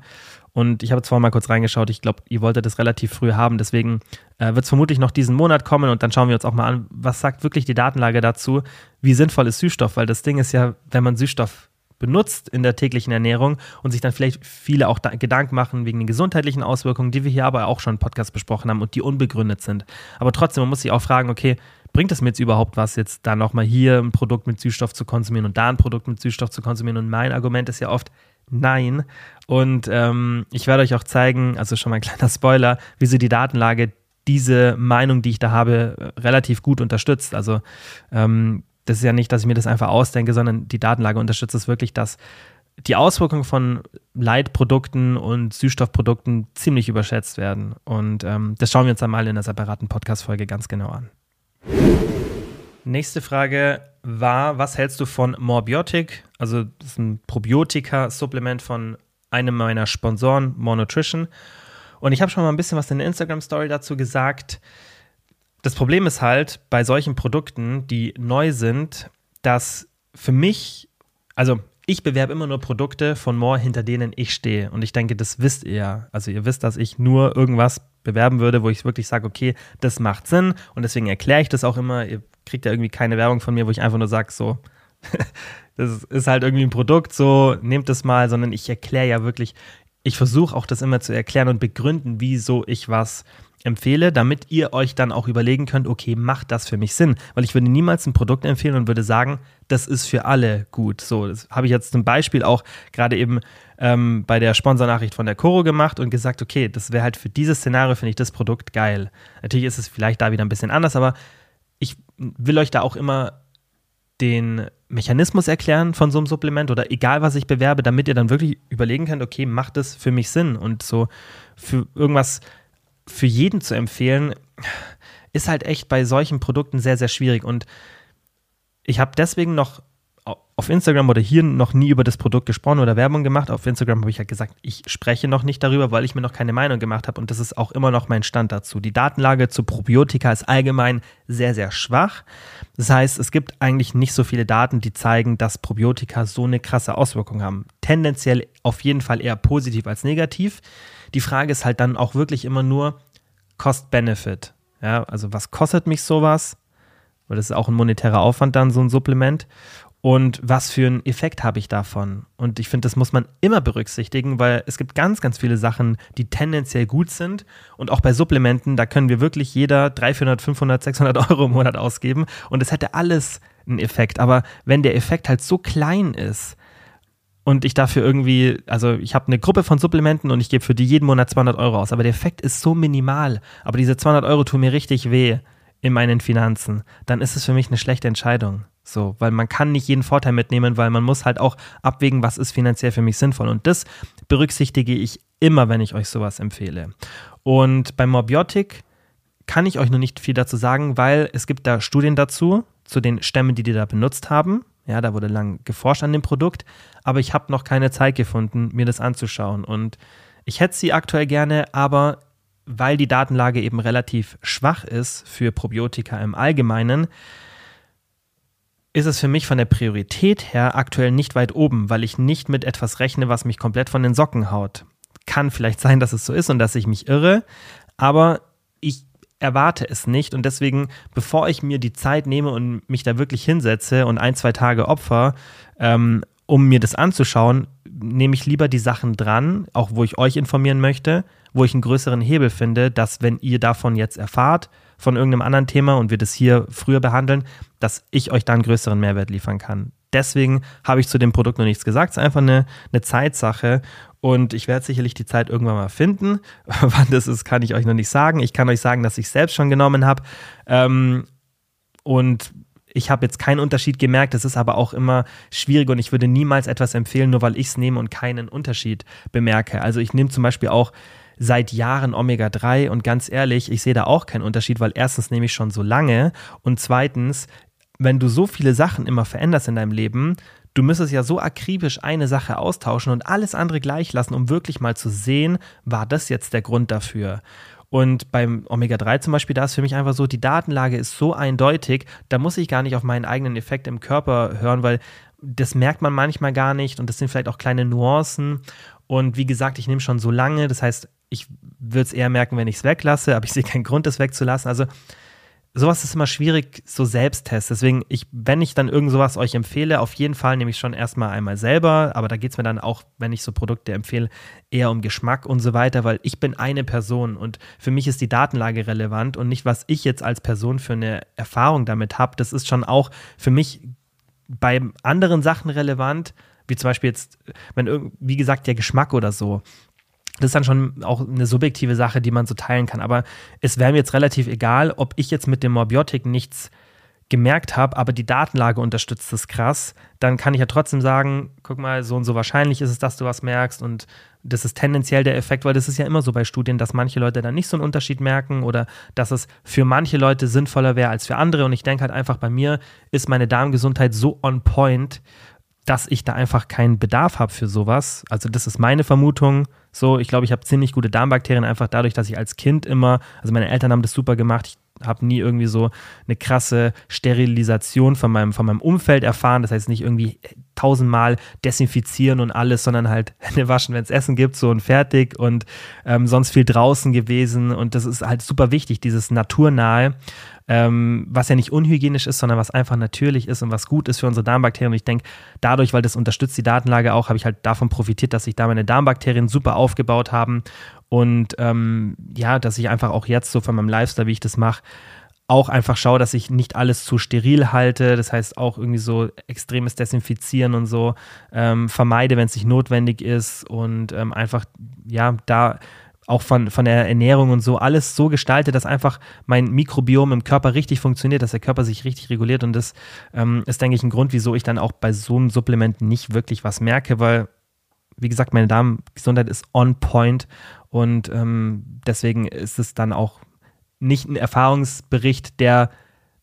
S1: Und ich habe jetzt vorhin mal kurz reingeschaut. Ich glaube, ihr wolltet das relativ früh haben. Deswegen äh, wird es vermutlich noch diesen Monat kommen. Und dann schauen wir uns auch mal an, was sagt wirklich die Datenlage dazu? Wie sinnvoll ist Süßstoff? Weil das Ding ist ja, wenn man Süßstoff benutzt in der täglichen Ernährung und sich dann vielleicht viele auch Gedanken machen wegen den gesundheitlichen Auswirkungen, die wir hier aber auch schon im Podcast besprochen haben und die unbegründet sind. Aber trotzdem, man muss sich auch fragen, okay, bringt es mir jetzt überhaupt was, jetzt da nochmal hier ein Produkt mit Süßstoff zu konsumieren und da ein Produkt mit Süßstoff zu konsumieren? Und mein Argument ist ja oft, Nein. Und ähm, ich werde euch auch zeigen, also schon mal ein kleiner Spoiler, wie sie die Datenlage diese Meinung, die ich da habe, relativ gut unterstützt. Also ähm, das ist ja nicht, dass ich mir das einfach ausdenke, sondern die Datenlage unterstützt es wirklich, dass die Auswirkungen von Leitprodukten und Süßstoffprodukten ziemlich überschätzt werden. Und ähm, das schauen wir uns dann mal in einer separaten Podcast-Folge ganz genau an. Nächste Frage war, was hältst du von Morbiotic? Also das ist ein Probiotika-Supplement von einem meiner Sponsoren, More Nutrition. Und ich habe schon mal ein bisschen was in der Instagram-Story dazu gesagt. Das Problem ist halt bei solchen Produkten, die neu sind, dass für mich, also ich bewerbe immer nur Produkte von More, hinter denen ich stehe. Und ich denke, das wisst ihr ja. Also ihr wisst, dass ich nur irgendwas bewerben würde, wo ich wirklich sage, okay, das macht Sinn. Und deswegen erkläre ich das auch immer. Ihr kriegt ja irgendwie keine Werbung von mir, wo ich einfach nur sage, so, das ist halt irgendwie ein Produkt, so, nehmt das mal, sondern ich erkläre ja wirklich, ich versuche auch das immer zu erklären und begründen, wieso ich was empfehle, damit ihr euch dann auch überlegen könnt, okay, macht das für mich Sinn? Weil ich würde niemals ein Produkt empfehlen und würde sagen, das ist für alle gut. So, das habe ich jetzt zum Beispiel auch gerade eben ähm, bei der Sponsornachricht von der Coro gemacht und gesagt, okay, das wäre halt für dieses Szenario, finde ich das Produkt geil. Natürlich ist es vielleicht da wieder ein bisschen anders, aber ich will euch da auch immer den Mechanismus erklären von so einem Supplement oder egal was ich bewerbe, damit ihr dann wirklich überlegen könnt, okay, macht das für mich Sinn und so für irgendwas für jeden zu empfehlen, ist halt echt bei solchen Produkten sehr, sehr schwierig. Und ich habe deswegen noch auf Instagram oder hier noch nie über das Produkt gesprochen oder Werbung gemacht. Auf Instagram habe ich halt gesagt, ich spreche noch nicht darüber, weil ich mir noch keine Meinung gemacht habe. Und das ist auch immer noch mein Stand dazu. Die Datenlage zu Probiotika ist allgemein sehr, sehr schwach. Das heißt, es gibt eigentlich nicht so viele Daten, die zeigen, dass Probiotika so eine krasse Auswirkung haben. Tendenziell auf jeden Fall eher positiv als negativ. Die Frage ist halt dann auch wirklich immer nur Cost-Benefit. Ja, also was kostet mich sowas? Weil das ist auch ein monetärer Aufwand dann, so ein Supplement. Und was für einen Effekt habe ich davon? Und ich finde, das muss man immer berücksichtigen, weil es gibt ganz, ganz viele Sachen, die tendenziell gut sind. Und auch bei Supplementen, da können wir wirklich jeder 300, 400, 500, 600 Euro im Monat ausgeben. Und es hätte alles einen Effekt. Aber wenn der Effekt halt so klein ist, und ich dafür irgendwie, also ich habe eine Gruppe von Supplementen und ich gebe für die jeden Monat 200 Euro aus, aber der Effekt ist so minimal, aber diese 200 Euro tun mir richtig weh in meinen Finanzen, dann ist es für mich eine schlechte Entscheidung. So, weil man kann nicht jeden Vorteil mitnehmen, weil man muss halt auch abwägen, was ist finanziell für mich sinnvoll. Und das berücksichtige ich immer, wenn ich euch sowas empfehle. Und beim Morbiotic kann ich euch noch nicht viel dazu sagen, weil es gibt da Studien dazu, zu den Stämmen, die die da benutzt haben. Ja, da wurde lang geforscht an dem Produkt, aber ich habe noch keine Zeit gefunden, mir das anzuschauen. Und ich hätte sie aktuell gerne, aber weil die Datenlage eben relativ schwach ist für Probiotika im Allgemeinen, ist es für mich von der Priorität her aktuell nicht weit oben, weil ich nicht mit etwas rechne, was mich komplett von den Socken haut. Kann vielleicht sein, dass es so ist und dass ich mich irre, aber ich erwarte es nicht. Und deswegen, bevor ich mir die Zeit nehme und mich da wirklich hinsetze und ein, zwei Tage opfer, ähm, um mir das anzuschauen, nehme ich lieber die Sachen dran, auch wo ich euch informieren möchte, wo ich einen größeren Hebel finde, dass wenn ihr davon jetzt erfahrt, von irgendeinem anderen Thema und wir das hier früher behandeln, dass ich euch da einen größeren Mehrwert liefern kann. Deswegen habe ich zu dem Produkt noch nichts gesagt. Es ist einfach eine, eine Zeitsache. Und ich werde sicherlich die Zeit irgendwann mal finden. Wann das ist, kann ich euch noch nicht sagen. Ich kann euch sagen, dass ich es selbst schon genommen habe. Ähm, und ich habe jetzt keinen Unterschied gemerkt. Das ist aber auch immer schwierig und ich würde niemals etwas empfehlen, nur weil ich es nehme und keinen Unterschied bemerke. Also ich nehme zum Beispiel auch seit Jahren Omega-3 und ganz ehrlich, ich sehe da auch keinen Unterschied, weil erstens nehme ich schon so lange und zweitens, wenn du so viele Sachen immer veränderst in deinem Leben, du müsstest ja so akribisch eine Sache austauschen und alles andere gleich lassen, um wirklich mal zu sehen, war das jetzt der Grund dafür. Und beim Omega-3 zum Beispiel, da ist für mich einfach so, die Datenlage ist so eindeutig, da muss ich gar nicht auf meinen eigenen Effekt im Körper hören, weil das merkt man manchmal gar nicht und das sind vielleicht auch kleine Nuancen. Und wie gesagt, ich nehme schon so lange, das heißt, ich würde es eher merken, wenn ich es weglasse, aber ich sehe keinen Grund, es wegzulassen. Also sowas ist immer schwierig, so Selbsttests. Deswegen, ich, wenn ich dann irgend sowas euch empfehle, auf jeden Fall nehme ich schon erstmal einmal selber, aber da geht es mir dann auch, wenn ich so Produkte empfehle, eher um Geschmack und so weiter, weil ich bin eine Person und für mich ist die Datenlage relevant und nicht, was ich jetzt als Person für eine Erfahrung damit habe. Das ist schon auch für mich bei anderen Sachen relevant, wie zum Beispiel jetzt, wenn, wie gesagt, der Geschmack oder so. Das ist dann schon auch eine subjektive Sache, die man so teilen kann. Aber es wäre mir jetzt relativ egal, ob ich jetzt mit dem Morbiotic nichts gemerkt habe, aber die Datenlage unterstützt das krass, dann kann ich ja trotzdem sagen, guck mal, so und so wahrscheinlich ist es, dass du was merkst und das ist tendenziell der Effekt, weil das ist ja immer so bei Studien, dass manche Leute dann nicht so einen Unterschied merken oder dass es für manche Leute sinnvoller wäre als für andere und ich denke halt einfach bei mir ist meine Darmgesundheit so on point, dass ich da einfach keinen Bedarf habe für sowas. Also das ist meine Vermutung. So, ich glaube, ich habe ziemlich gute Darmbakterien einfach dadurch, dass ich als Kind immer, also meine Eltern haben das super gemacht. Ich habe nie irgendwie so eine krasse Sterilisation von meinem, von meinem Umfeld erfahren. Das heißt nicht irgendwie tausendmal desinfizieren und alles, sondern halt Hände waschen, wenn es Essen gibt, so und fertig und ähm, sonst viel draußen gewesen. Und das ist halt super wichtig, dieses Naturnahe ähm, was ja nicht unhygienisch ist, sondern was einfach natürlich ist und was gut ist für unsere Darmbakterien. Und ich denke, dadurch, weil das unterstützt die Datenlage auch, habe ich halt davon profitiert, dass sich da meine Darmbakterien super aufgebaut haben und ähm, ja, dass ich einfach auch jetzt so von meinem Lifestyle, wie ich das mache, auch einfach schaue, dass ich nicht alles zu steril halte. Das heißt auch irgendwie so extremes Desinfizieren und so ähm, vermeide, wenn es nicht notwendig ist und ähm, einfach ja da auch von, von der Ernährung und so, alles so gestaltet, dass einfach mein Mikrobiom im Körper richtig funktioniert, dass der Körper sich richtig reguliert. Und das ähm, ist, denke ich, ein Grund, wieso ich dann auch bei so einem Supplement nicht wirklich was merke, weil, wie gesagt, meine Darmgesundheit ist on point und ähm, deswegen ist es dann auch nicht ein Erfahrungsbericht, der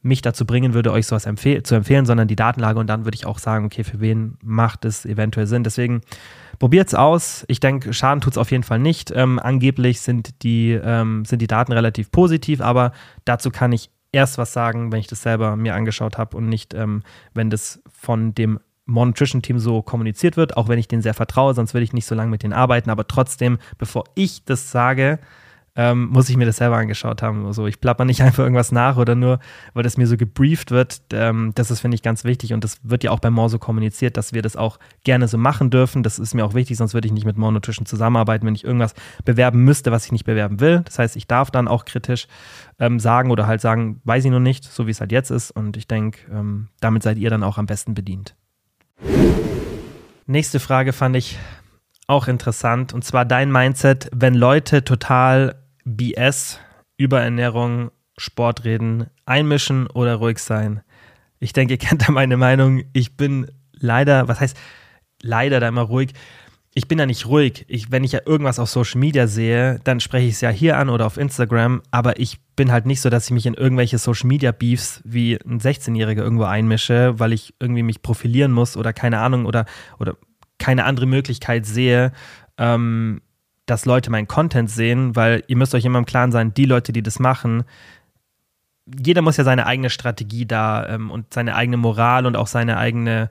S1: mich dazu bringen würde, euch sowas empfehl zu empfehlen, sondern die Datenlage und dann würde ich auch sagen, okay, für wen macht es eventuell Sinn. Deswegen probiert es aus. Ich denke, Schaden tut es auf jeden Fall nicht. Ähm, angeblich sind die, ähm, sind die Daten relativ positiv, aber dazu kann ich erst was sagen, wenn ich das selber mir angeschaut habe und nicht, ähm, wenn das von dem Nutrition Team so kommuniziert wird, auch wenn ich denen sehr vertraue, sonst würde ich nicht so lange mit denen arbeiten. Aber trotzdem, bevor ich das sage, ähm, muss ich mir das selber angeschaut haben. Also ich plapper nicht einfach irgendwas nach oder nur, weil das mir so gebrieft wird. Ähm, das ist, finde ich, ganz wichtig und das wird ja auch bei More so kommuniziert, dass wir das auch gerne so machen dürfen. Das ist mir auch wichtig, sonst würde ich nicht mit More Nutrition zusammenarbeiten, wenn ich irgendwas bewerben müsste, was ich nicht bewerben will. Das heißt, ich darf dann auch kritisch ähm, sagen oder halt sagen, weiß ich noch nicht, so wie es halt jetzt ist. Und ich denke, ähm, damit seid ihr dann auch am besten bedient. Nächste Frage fand ich auch interessant und zwar dein Mindset, wenn Leute total BS, Überernährung, Sport reden, einmischen oder ruhig sein. Ich denke, ihr kennt da meine Meinung. Ich bin leider, was heißt leider da immer ruhig? Ich bin da nicht ruhig. Ich, wenn ich ja irgendwas auf Social Media sehe, dann spreche ich es ja hier an oder auf Instagram, aber ich bin halt nicht so, dass ich mich in irgendwelche Social Media Beefs wie ein 16-Jähriger irgendwo einmische, weil ich irgendwie mich profilieren muss oder keine Ahnung oder, oder keine andere Möglichkeit sehe, ähm, dass Leute meinen Content sehen, weil ihr müsst euch immer im Klaren sein, die Leute, die das machen, jeder muss ja seine eigene Strategie da ähm, und seine eigene Moral und auch seine eigene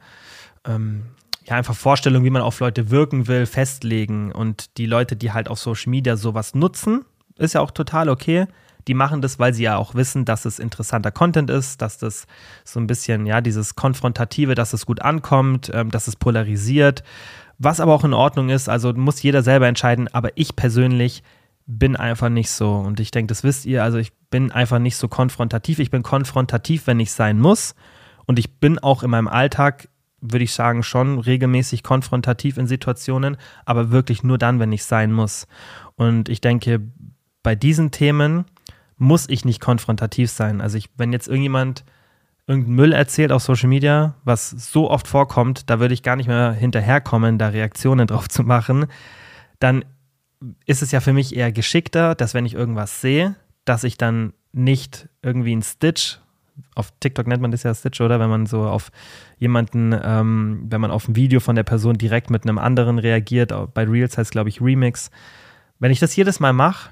S1: ähm, ja, einfach Vorstellung, wie man auf Leute wirken will, festlegen. Und die Leute, die halt auf Social Media sowas nutzen, ist ja auch total okay. Die machen das, weil sie ja auch wissen, dass es interessanter Content ist, dass das so ein bisschen, ja, dieses Konfrontative, dass es gut ankommt, ähm, dass es polarisiert. Was aber auch in Ordnung ist, also muss jeder selber entscheiden, aber ich persönlich bin einfach nicht so. Und ich denke, das wisst ihr, also ich bin einfach nicht so konfrontativ. Ich bin konfrontativ, wenn ich sein muss. Und ich bin auch in meinem Alltag, würde ich sagen, schon regelmäßig konfrontativ in Situationen, aber wirklich nur dann, wenn ich sein muss. Und ich denke, bei diesen Themen muss ich nicht konfrontativ sein. Also ich, wenn jetzt irgendjemand irgendeinen Müll erzählt auf Social Media, was so oft vorkommt, da würde ich gar nicht mehr hinterherkommen, da Reaktionen drauf zu machen, dann ist es ja für mich eher geschickter, dass wenn ich irgendwas sehe, dass ich dann nicht irgendwie einen Stitch, auf TikTok nennt man das ja Stitch, oder? Wenn man so auf jemanden, ähm, wenn man auf ein Video von der Person direkt mit einem anderen reagiert, bei Reels heißt glaube ich, Remix. Wenn ich das jedes Mal mache,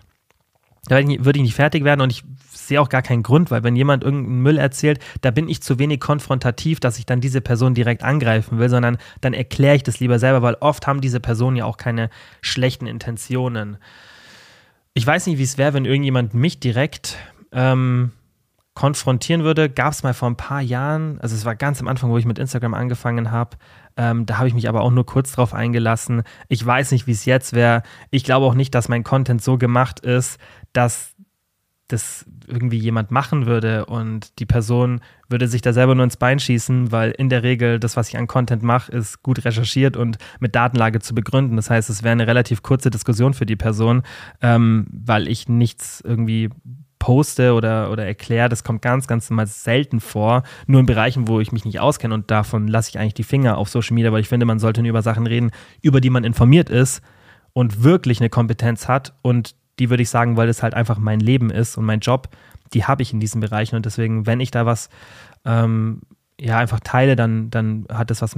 S1: da würde ich nicht fertig werden und ich sehe auch gar keinen Grund, weil wenn jemand irgendeinen Müll erzählt, da bin ich zu wenig konfrontativ, dass ich dann diese Person direkt angreifen will, sondern dann erkläre ich das lieber selber, weil oft haben diese Personen ja auch keine schlechten Intentionen. Ich weiß nicht, wie es wäre, wenn irgendjemand mich direkt ähm, konfrontieren würde. Gab es mal vor ein paar Jahren, also es war ganz am Anfang, wo ich mit Instagram angefangen habe. Ähm, da habe ich mich aber auch nur kurz drauf eingelassen. Ich weiß nicht, wie es jetzt wäre. Ich glaube auch nicht, dass mein Content so gemacht ist, dass das irgendwie jemand machen würde und die Person würde sich da selber nur ins Bein schießen, weil in der Regel das, was ich an Content mache, ist gut recherchiert und mit Datenlage zu begründen. Das heißt, es wäre eine relativ kurze Diskussion für die Person, ähm, weil ich nichts irgendwie poste oder, oder erkläre, das kommt ganz, ganz mal selten vor. Nur in Bereichen, wo ich mich nicht auskenne und davon lasse ich eigentlich die Finger auf Social Media, weil ich finde, man sollte nur über Sachen reden, über die man informiert ist und wirklich eine Kompetenz hat und die würde ich sagen, weil es halt einfach mein Leben ist und mein Job, die habe ich in diesen Bereichen. Und deswegen, wenn ich da was ähm, ja einfach teile, dann, dann hat es was,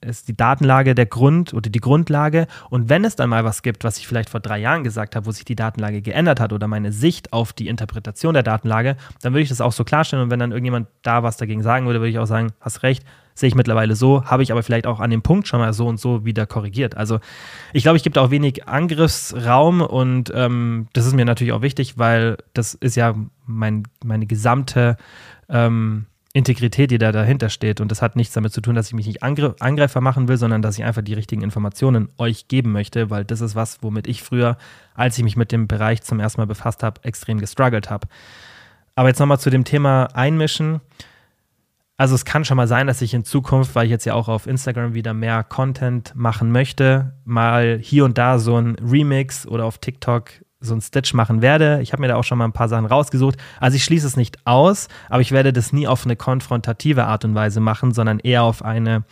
S1: ist die Datenlage der Grund oder die Grundlage. Und wenn es dann mal was gibt, was ich vielleicht vor drei Jahren gesagt habe, wo sich die Datenlage geändert hat oder meine Sicht auf die Interpretation der Datenlage, dann würde ich das auch so klarstellen. Und wenn dann irgendjemand da was dagegen sagen würde, würde ich auch sagen, hast recht, sehe ich mittlerweile so, habe ich aber vielleicht auch an dem Punkt schon mal so und so wieder korrigiert. Also ich glaube, ich gebe auch wenig Angriffsraum und ähm, das ist mir natürlich auch wichtig, weil das ist ja mein, meine gesamte ähm, Integrität, die da dahinter steht. Und das hat nichts damit zu tun, dass ich mich nicht Angr Angreifer machen will, sondern dass ich einfach die richtigen Informationen euch geben möchte, weil das ist was, womit ich früher, als ich mich mit dem Bereich zum ersten Mal befasst habe, extrem gestruggelt habe. Aber jetzt nochmal zu dem Thema Einmischen. Also es kann schon mal sein, dass ich in Zukunft, weil ich jetzt ja auch auf Instagram wieder mehr Content machen möchte, mal hier und da so ein Remix oder auf TikTok so ein Stitch machen werde. Ich habe mir da auch schon mal ein paar Sachen rausgesucht. Also ich schließe es nicht aus, aber ich werde das nie auf eine konfrontative Art und Weise machen, sondern eher auf eine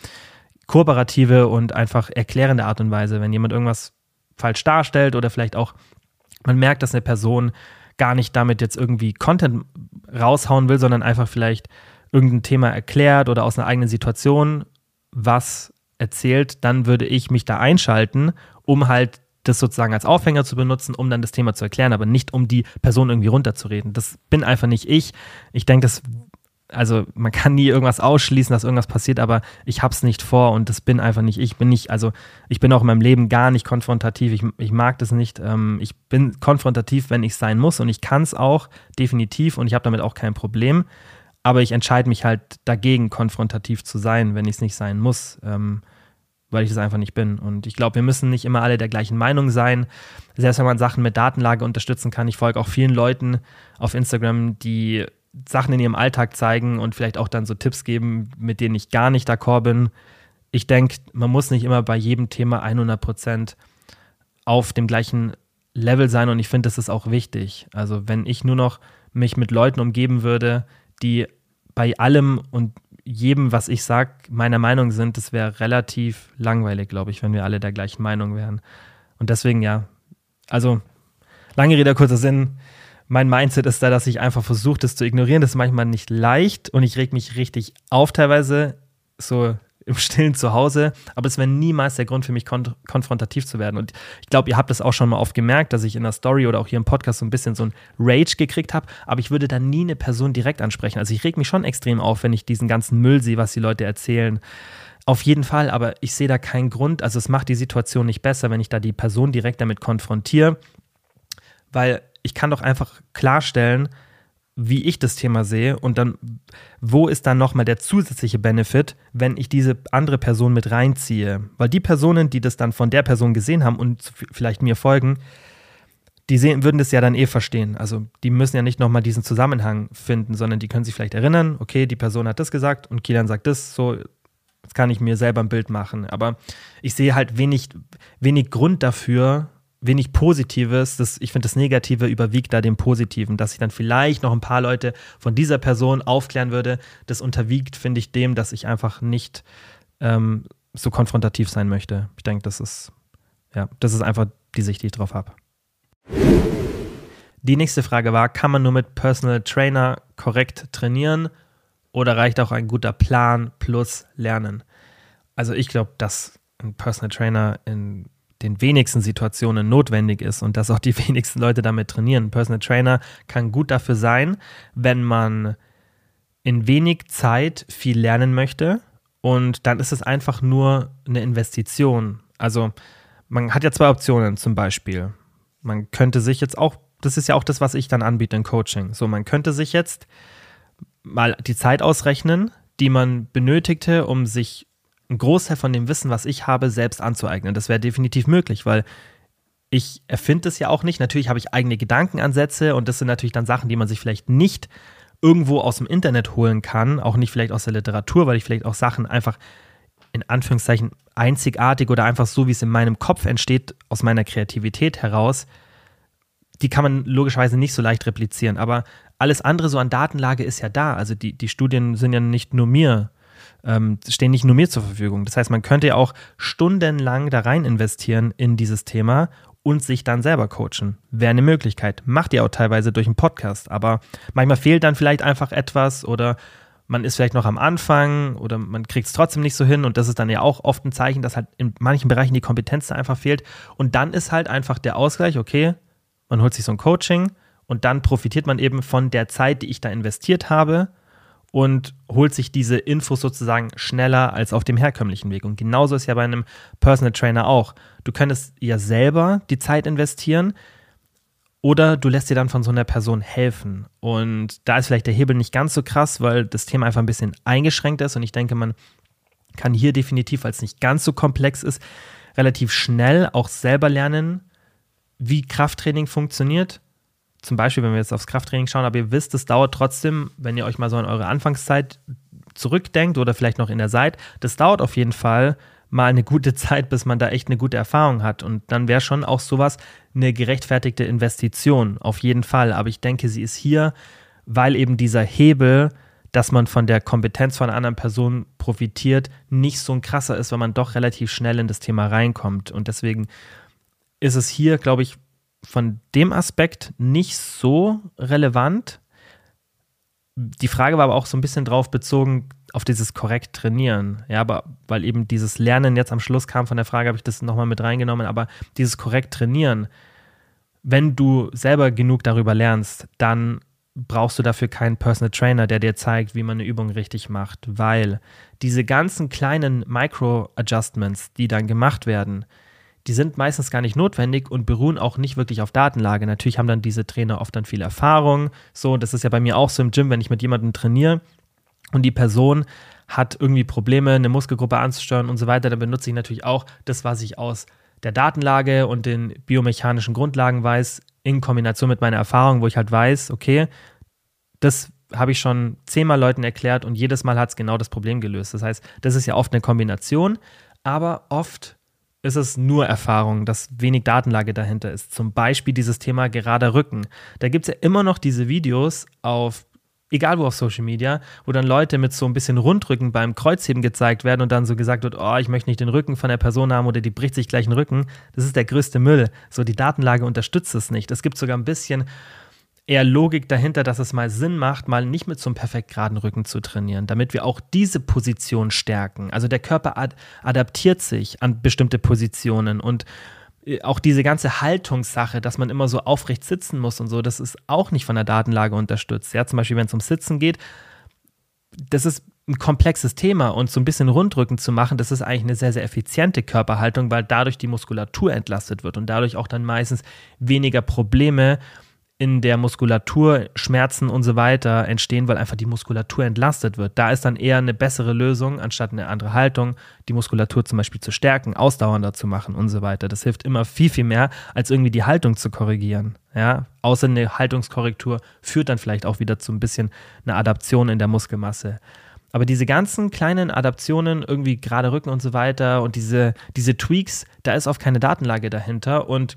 S1: kooperative und einfach erklärende Art und Weise. Wenn jemand irgendwas falsch darstellt oder vielleicht auch man merkt, dass eine Person gar nicht damit jetzt irgendwie Content raushauen will, sondern einfach vielleicht irgendein Thema erklärt oder aus einer eigenen Situation was erzählt, dann würde ich mich da einschalten, um halt das sozusagen als Aufhänger zu benutzen, um dann das Thema zu erklären, aber nicht um die Person irgendwie runterzureden. Das bin einfach nicht ich. Ich denke, das also man kann nie irgendwas ausschließen, dass irgendwas passiert, aber ich habe es nicht vor und das bin einfach nicht ich. Bin nicht, also ich bin auch in meinem Leben gar nicht konfrontativ. Ich, ich mag das nicht. Ähm, ich bin konfrontativ, wenn ich sein muss und ich kann es auch definitiv und ich habe damit auch kein Problem. Aber ich entscheide mich halt dagegen, konfrontativ zu sein, wenn ich es nicht sein muss. Ähm, weil ich es einfach nicht bin. Und ich glaube, wir müssen nicht immer alle der gleichen Meinung sein. Selbst wenn man Sachen mit Datenlage unterstützen kann. Ich folge auch vielen Leuten auf Instagram, die Sachen in ihrem Alltag zeigen und vielleicht auch dann so Tipps geben, mit denen ich gar nicht d'accord bin. Ich denke, man muss nicht immer bei jedem Thema 100 Prozent auf dem gleichen Level sein und ich finde, das ist auch wichtig. Also wenn ich nur noch mich mit Leuten umgeben würde, die bei allem und jedem, was ich sage, meiner Meinung sind, das wäre relativ langweilig, glaube ich, wenn wir alle der gleichen Meinung wären. Und deswegen ja, also lange Rede, kurzer Sinn. Mein Mindset ist da, dass ich einfach versuche, das zu ignorieren. Das ist manchmal nicht leicht und ich reg mich richtig auf teilweise. So im Stillen zu Hause, aber es wäre niemals der Grund für mich, kon konfrontativ zu werden. Und ich glaube, ihr habt es auch schon mal oft gemerkt, dass ich in der Story oder auch hier im Podcast so ein bisschen so ein Rage gekriegt habe, aber ich würde dann nie eine Person direkt ansprechen. Also ich reg mich schon extrem auf, wenn ich diesen ganzen Müll sehe, was die Leute erzählen. Auf jeden Fall, aber ich sehe da keinen Grund. Also es macht die Situation nicht besser, wenn ich da die Person direkt damit konfrontiere, weil ich kann doch einfach klarstellen, wie ich das Thema sehe und dann, wo ist dann nochmal der zusätzliche Benefit, wenn ich diese andere Person mit reinziehe? Weil die Personen, die das dann von der Person gesehen haben und vielleicht mir folgen, die sehen, würden das ja dann eh verstehen. Also die müssen ja nicht nochmal diesen Zusammenhang finden, sondern die können sich vielleicht erinnern, okay, die Person hat das gesagt und Kilian sagt das, so jetzt kann ich mir selber ein Bild machen. Aber ich sehe halt wenig, wenig Grund dafür, wenig Positives. Das, ich finde, das Negative überwiegt da dem Positiven, dass ich dann vielleicht noch ein paar Leute von dieser Person aufklären würde. Das unterwiegt, finde ich, dem, dass ich einfach nicht ähm, so konfrontativ sein möchte. Ich denke, das ist, ja, das ist einfach die Sicht, die ich drauf habe. Die nächste Frage war, kann man nur mit Personal Trainer korrekt trainieren oder reicht auch ein guter Plan plus Lernen? Also ich glaube, dass ein Personal Trainer in den wenigsten Situationen notwendig ist und dass auch die wenigsten Leute damit trainieren. Personal Trainer kann gut dafür sein, wenn man in wenig Zeit viel lernen möchte und dann ist es einfach nur eine Investition. Also man hat ja zwei Optionen zum Beispiel. Man könnte sich jetzt auch, das ist ja auch das, was ich dann anbiete in Coaching. So, man könnte sich jetzt mal die Zeit ausrechnen, die man benötigte, um sich einen Großteil von dem Wissen, was ich habe, selbst anzueignen. Das wäre definitiv möglich, weil ich erfinde es ja auch nicht. Natürlich habe ich eigene Gedankenansätze und das sind natürlich dann Sachen, die man sich vielleicht nicht irgendwo aus dem Internet holen kann, auch nicht vielleicht aus der Literatur, weil ich vielleicht auch Sachen einfach in Anführungszeichen einzigartig oder einfach so, wie es in meinem Kopf entsteht, aus meiner Kreativität heraus, die kann man logischerweise nicht so leicht replizieren. Aber alles andere so an Datenlage ist ja da. Also die, die Studien sind ja nicht nur mir ähm, stehen nicht nur mir zur Verfügung. Das heißt, man könnte ja auch stundenlang da rein investieren in dieses Thema und sich dann selber coachen. Wäre eine Möglichkeit. Macht ihr auch teilweise durch einen Podcast, aber manchmal fehlt dann vielleicht einfach etwas oder man ist vielleicht noch am Anfang oder man kriegt es trotzdem nicht so hin und das ist dann ja auch oft ein Zeichen, dass halt in manchen Bereichen die Kompetenz da einfach fehlt. Und dann ist halt einfach der Ausgleich, okay, man holt sich so ein Coaching und dann profitiert man eben von der Zeit, die ich da investiert habe und holt sich diese Infos sozusagen schneller als auf dem herkömmlichen Weg. Und genauso ist ja bei einem Personal Trainer auch. Du könntest ja selber die Zeit investieren, oder du lässt dir dann von so einer Person helfen. Und da ist vielleicht der Hebel nicht ganz so krass, weil das Thema einfach ein bisschen eingeschränkt ist. Und ich denke, man kann hier definitiv, weil es nicht ganz so komplex ist, relativ schnell auch selber lernen, wie Krafttraining funktioniert. Zum Beispiel, wenn wir jetzt aufs Krafttraining schauen, aber ihr wisst, es dauert trotzdem, wenn ihr euch mal so an eure Anfangszeit zurückdenkt oder vielleicht noch in der Zeit, das dauert auf jeden Fall mal eine gute Zeit, bis man da echt eine gute Erfahrung hat. Und dann wäre schon auch sowas eine gerechtfertigte Investition, auf jeden Fall. Aber ich denke, sie ist hier, weil eben dieser Hebel, dass man von der Kompetenz von einer anderen Person profitiert, nicht so ein krasser ist, weil man doch relativ schnell in das Thema reinkommt. Und deswegen ist es hier, glaube ich, von dem Aspekt nicht so relevant. Die Frage war aber auch so ein bisschen drauf bezogen, auf dieses korrekt trainieren. Ja, aber weil eben dieses Lernen jetzt am Schluss kam von der Frage, habe ich das nochmal mit reingenommen, aber dieses korrekt trainieren, wenn du selber genug darüber lernst, dann brauchst du dafür keinen Personal Trainer, der dir zeigt, wie man eine Übung richtig macht, weil diese ganzen kleinen Micro-Adjustments, die dann gemacht werden, die sind meistens gar nicht notwendig und beruhen auch nicht wirklich auf Datenlage. Natürlich haben dann diese Trainer oft dann viel Erfahrung. So, das ist ja bei mir auch so im Gym, wenn ich mit jemandem trainiere, und die Person hat irgendwie Probleme, eine Muskelgruppe anzusteuern und so weiter, dann benutze ich natürlich auch das, was ich aus der Datenlage und den biomechanischen Grundlagen weiß, in Kombination mit meiner Erfahrung, wo ich halt weiß, okay, das habe ich schon zehnmal Leuten erklärt und jedes Mal hat es genau das Problem gelöst. Das heißt, das ist ja oft eine Kombination, aber oft ist es nur Erfahrung, dass wenig Datenlage dahinter ist. Zum Beispiel dieses Thema gerader Rücken. Da gibt es ja immer noch diese Videos auf egal wo auf Social Media, wo dann Leute mit so ein bisschen Rundrücken beim Kreuzheben gezeigt werden und dann so gesagt wird, oh, ich möchte nicht den Rücken von der Person haben oder die bricht sich gleich den Rücken. Das ist der größte Müll. So, die Datenlage unterstützt es nicht. Es gibt sogar ein bisschen eher Logik dahinter, dass es mal Sinn macht, mal nicht mit so einem perfekt geraden Rücken zu trainieren, damit wir auch diese Position stärken. Also der Körper ad adaptiert sich an bestimmte Positionen und äh, auch diese ganze Haltungssache, dass man immer so aufrecht sitzen muss und so, das ist auch nicht von der Datenlage unterstützt. Ja, zum Beispiel, wenn es um Sitzen geht, das ist ein komplexes Thema und so ein bisschen Rundrücken zu machen, das ist eigentlich eine sehr, sehr effiziente Körperhaltung, weil dadurch die Muskulatur entlastet wird und dadurch auch dann meistens weniger Probleme in der Muskulatur Schmerzen und so weiter entstehen, weil einfach die Muskulatur entlastet wird. Da ist dann eher eine bessere Lösung, anstatt eine andere Haltung, die Muskulatur zum Beispiel zu stärken, ausdauernder zu machen und so weiter. Das hilft immer viel, viel mehr, als irgendwie die Haltung zu korrigieren. Ja? Außer eine Haltungskorrektur führt dann vielleicht auch wieder zu ein bisschen einer Adaption in der Muskelmasse. Aber diese ganzen kleinen Adaptionen, irgendwie gerade Rücken und so weiter und diese, diese Tweaks, da ist oft keine Datenlage dahinter und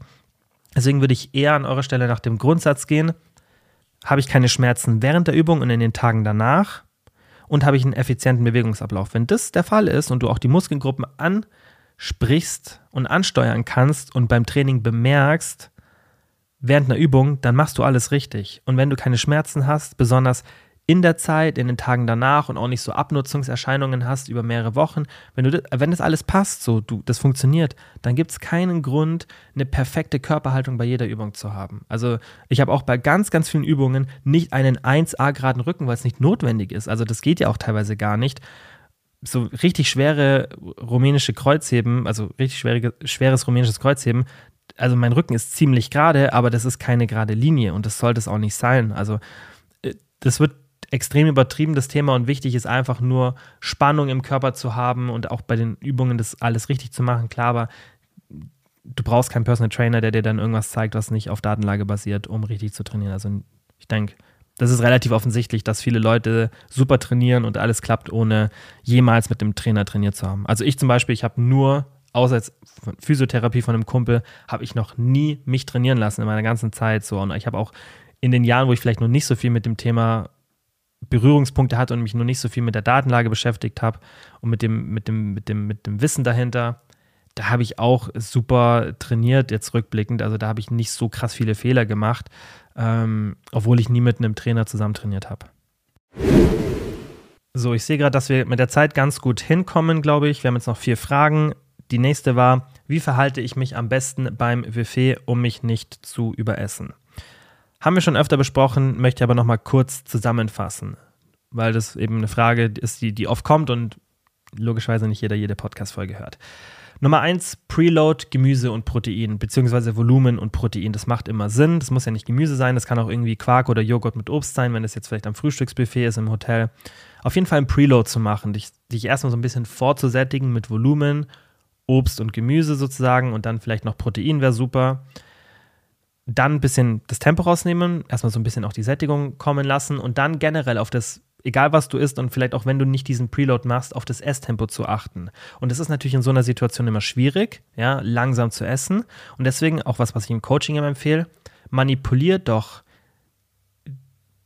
S1: Deswegen würde ich eher an eurer Stelle nach dem Grundsatz gehen, habe ich keine Schmerzen während der Übung und in den Tagen danach und habe ich einen effizienten Bewegungsablauf. Wenn das der Fall ist und du auch die Muskelgruppen ansprichst und ansteuern kannst und beim Training bemerkst, während einer Übung, dann machst du alles richtig. Und wenn du keine Schmerzen hast, besonders in der Zeit, in den Tagen danach und auch nicht so Abnutzungserscheinungen hast über mehrere Wochen, wenn, du, wenn das alles passt, so du, das funktioniert, dann gibt es keinen Grund, eine perfekte Körperhaltung bei jeder Übung zu haben. Also ich habe auch bei ganz, ganz vielen Übungen nicht einen 1A geraden Rücken, weil es nicht notwendig ist. Also das geht ja auch teilweise gar nicht. So richtig schwere rumänische Kreuzheben, also richtig schwere, schweres rumänisches Kreuzheben, also mein Rücken ist ziemlich gerade, aber das ist keine gerade Linie und das sollte es auch nicht sein. Also äh, das wird extrem übertrieben, das Thema, und wichtig ist einfach nur Spannung im Körper zu haben und auch bei den Übungen das alles richtig zu machen. Klar, aber du brauchst keinen Personal Trainer, der dir dann irgendwas zeigt, was nicht auf Datenlage basiert, um richtig zu trainieren. Also ich denke, das ist relativ offensichtlich, dass viele Leute super trainieren und alles klappt, ohne jemals mit dem Trainer trainiert zu haben. Also ich zum Beispiel, ich habe nur, außer jetzt Physiotherapie von einem Kumpel, habe ich noch nie mich trainieren lassen in meiner ganzen Zeit. So. Und ich habe auch in den Jahren, wo ich vielleicht noch nicht so viel mit dem Thema Berührungspunkte hatte und mich nur nicht so viel mit der Datenlage beschäftigt habe und mit dem, mit dem, mit dem, mit dem Wissen dahinter, da habe ich auch super trainiert, jetzt rückblickend. Also da habe ich nicht so krass viele Fehler gemacht, ähm, obwohl ich nie mit einem Trainer zusammen trainiert habe. So, ich sehe gerade, dass wir mit der Zeit ganz gut hinkommen, glaube ich. Wir haben jetzt noch vier Fragen. Die nächste war, wie verhalte ich mich am besten beim Buffet, um mich nicht zu überessen? Haben wir schon öfter besprochen, möchte aber noch mal kurz zusammenfassen, weil das eben eine Frage ist, die, die oft kommt und logischerweise nicht jeder jede Podcast-Folge hört. Nummer eins, Preload, Gemüse und Protein, beziehungsweise Volumen und Protein. Das macht immer Sinn. Das muss ja nicht Gemüse sein, das kann auch irgendwie Quark oder Joghurt mit Obst sein, wenn es jetzt vielleicht am Frühstücksbuffet ist im Hotel. Auf jeden Fall ein Preload zu machen, dich, dich erstmal so ein bisschen vorzusättigen mit Volumen, Obst und Gemüse sozusagen und dann vielleicht noch Protein wäre super. Dann ein bisschen das Tempo rausnehmen, erstmal so ein bisschen auch die Sättigung kommen lassen und dann generell auf das egal was du isst und vielleicht auch wenn du nicht diesen Preload machst, auf das Esstempo zu achten. Und es ist natürlich in so einer Situation immer schwierig, ja, langsam zu essen. Und deswegen auch was, was ich im Coaching immer empfehle, manipulier doch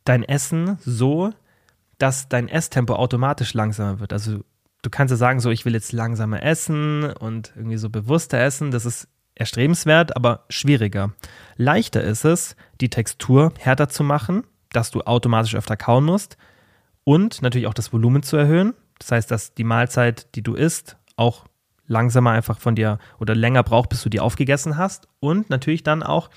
S1: dein Essen so, dass dein Esstempo automatisch langsamer wird. Also du kannst ja sagen, so ich will jetzt langsamer essen und irgendwie so bewusster essen. Das ist erstrebenswert, aber schwieriger. Leichter ist es, die Textur härter zu machen, dass du automatisch öfter kauen musst und natürlich auch das Volumen zu erhöhen. Das heißt, dass die Mahlzeit, die du isst, auch langsamer einfach von dir oder länger braucht, bis du die aufgegessen hast. Und natürlich dann auch,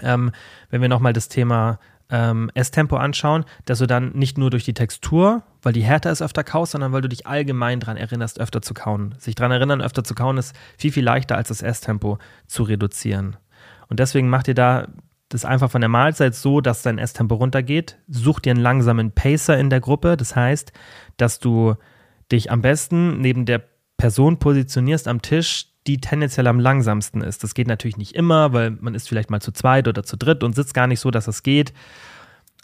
S1: ähm, wenn wir nochmal das Thema ähm, Esstempo anschauen, dass du dann nicht nur durch die Textur, weil die härter ist, öfter kaust, sondern weil du dich allgemein daran erinnerst, öfter zu kauen. Sich daran erinnern, öfter zu kauen, ist viel, viel leichter, als das Esstempo zu reduzieren. Und deswegen macht ihr da das einfach von der Mahlzeit so, dass dein Esstempo runtergeht. Such dir einen langsamen Pacer in der Gruppe. Das heißt, dass du dich am besten neben der Person positionierst am Tisch, die tendenziell am langsamsten ist. Das geht natürlich nicht immer, weil man ist vielleicht mal zu zweit oder zu dritt und sitzt gar nicht so, dass das geht.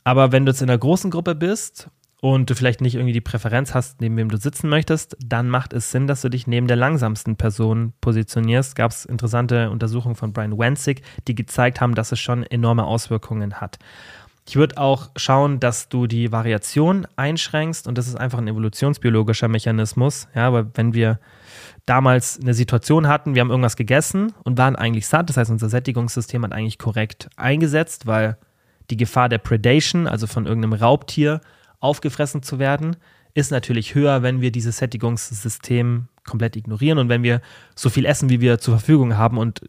S1: Aber wenn du jetzt in einer großen Gruppe bist und du vielleicht nicht irgendwie die Präferenz hast, neben wem du sitzen möchtest, dann macht es Sinn, dass du dich neben der langsamsten Person positionierst. Gab es interessante Untersuchungen von Brian Wenzig, die gezeigt haben, dass es schon enorme Auswirkungen hat. Ich würde auch schauen, dass du die Variation einschränkst und das ist einfach ein evolutionsbiologischer Mechanismus. Ja, aber wenn wir damals eine Situation hatten, wir haben irgendwas gegessen und waren eigentlich satt, das heißt, unser Sättigungssystem hat eigentlich korrekt eingesetzt, weil die Gefahr der Predation, also von irgendeinem Raubtier, aufgefressen zu werden, ist natürlich höher, wenn wir dieses Sättigungssystem komplett ignorieren und wenn wir so viel essen, wie wir zur Verfügung haben und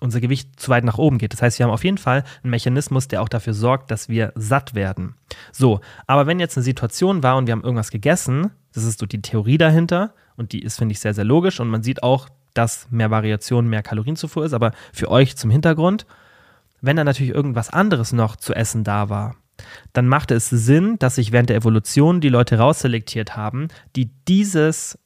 S1: unser Gewicht zu weit nach oben geht. Das heißt, wir haben auf jeden Fall einen Mechanismus, der auch dafür sorgt, dass wir satt werden. So, aber wenn jetzt eine Situation war und wir haben irgendwas gegessen, das ist so die Theorie dahinter und die ist, finde ich, sehr, sehr logisch und man sieht auch, dass mehr Variation mehr Kalorienzufuhr ist, aber für euch zum Hintergrund, wenn da natürlich irgendwas anderes noch zu essen da war, dann machte es Sinn, dass sich während der Evolution die Leute rausselektiert haben, die dieses,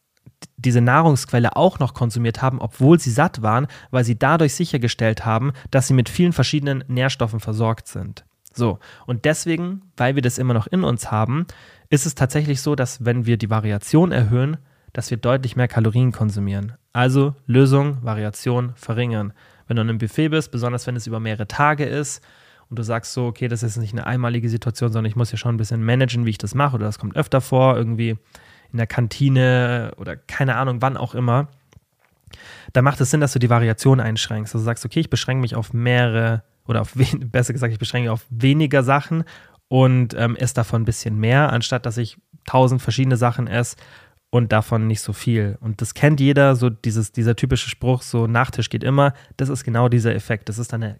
S1: diese Nahrungsquelle auch noch konsumiert haben, obwohl sie satt waren, weil sie dadurch sichergestellt haben, dass sie mit vielen verschiedenen Nährstoffen versorgt sind. So, und deswegen, weil wir das immer noch in uns haben, ist es tatsächlich so, dass wenn wir die Variation erhöhen, dass wir deutlich mehr Kalorien konsumieren. Also Lösung, Variation verringern. Wenn du in einem Buffet bist, besonders wenn es über mehrere Tage ist, und du sagst so, okay, das ist nicht eine einmalige Situation, sondern ich muss ja schon ein bisschen managen, wie ich das mache oder das kommt öfter vor, irgendwie in der Kantine oder keine Ahnung, wann auch immer, dann macht es Sinn, dass du die Variation einschränkst. Also sagst, okay, ich beschränke mich auf mehrere oder auf, besser gesagt, ich beschränke mich auf weniger Sachen und ähm, esse davon ein bisschen mehr, anstatt dass ich tausend verschiedene Sachen esse und davon nicht so viel. Und das kennt jeder, so dieses, dieser typische Spruch, so Nachtisch geht immer. Das ist genau dieser Effekt. Das ist eine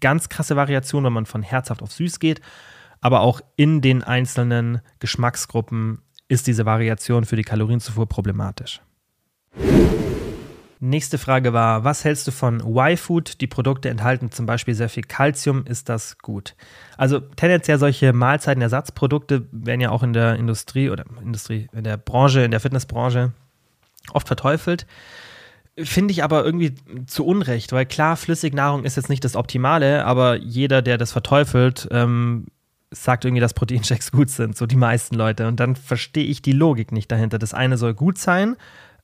S1: ganz krasse Variation, wenn man von herzhaft auf süß geht. Aber auch in den einzelnen Geschmacksgruppen ist diese Variation für die Kalorienzufuhr problematisch. Nächste Frage war, was hältst du von Y-Food? Die Produkte enthalten zum Beispiel sehr viel Kalzium. Ist das gut? Also tendenziell solche Mahlzeitenersatzprodukte werden ja auch in der Industrie oder Industrie, in der Branche, in der Fitnessbranche oft verteufelt. Finde ich aber irgendwie zu Unrecht, weil klar, Flüssignahrung ist jetzt nicht das Optimale, aber jeder, der das verteufelt, ähm, sagt irgendwie, dass Proteinchecks gut sind, so die meisten Leute. Und dann verstehe ich die Logik nicht dahinter. Das eine soll gut sein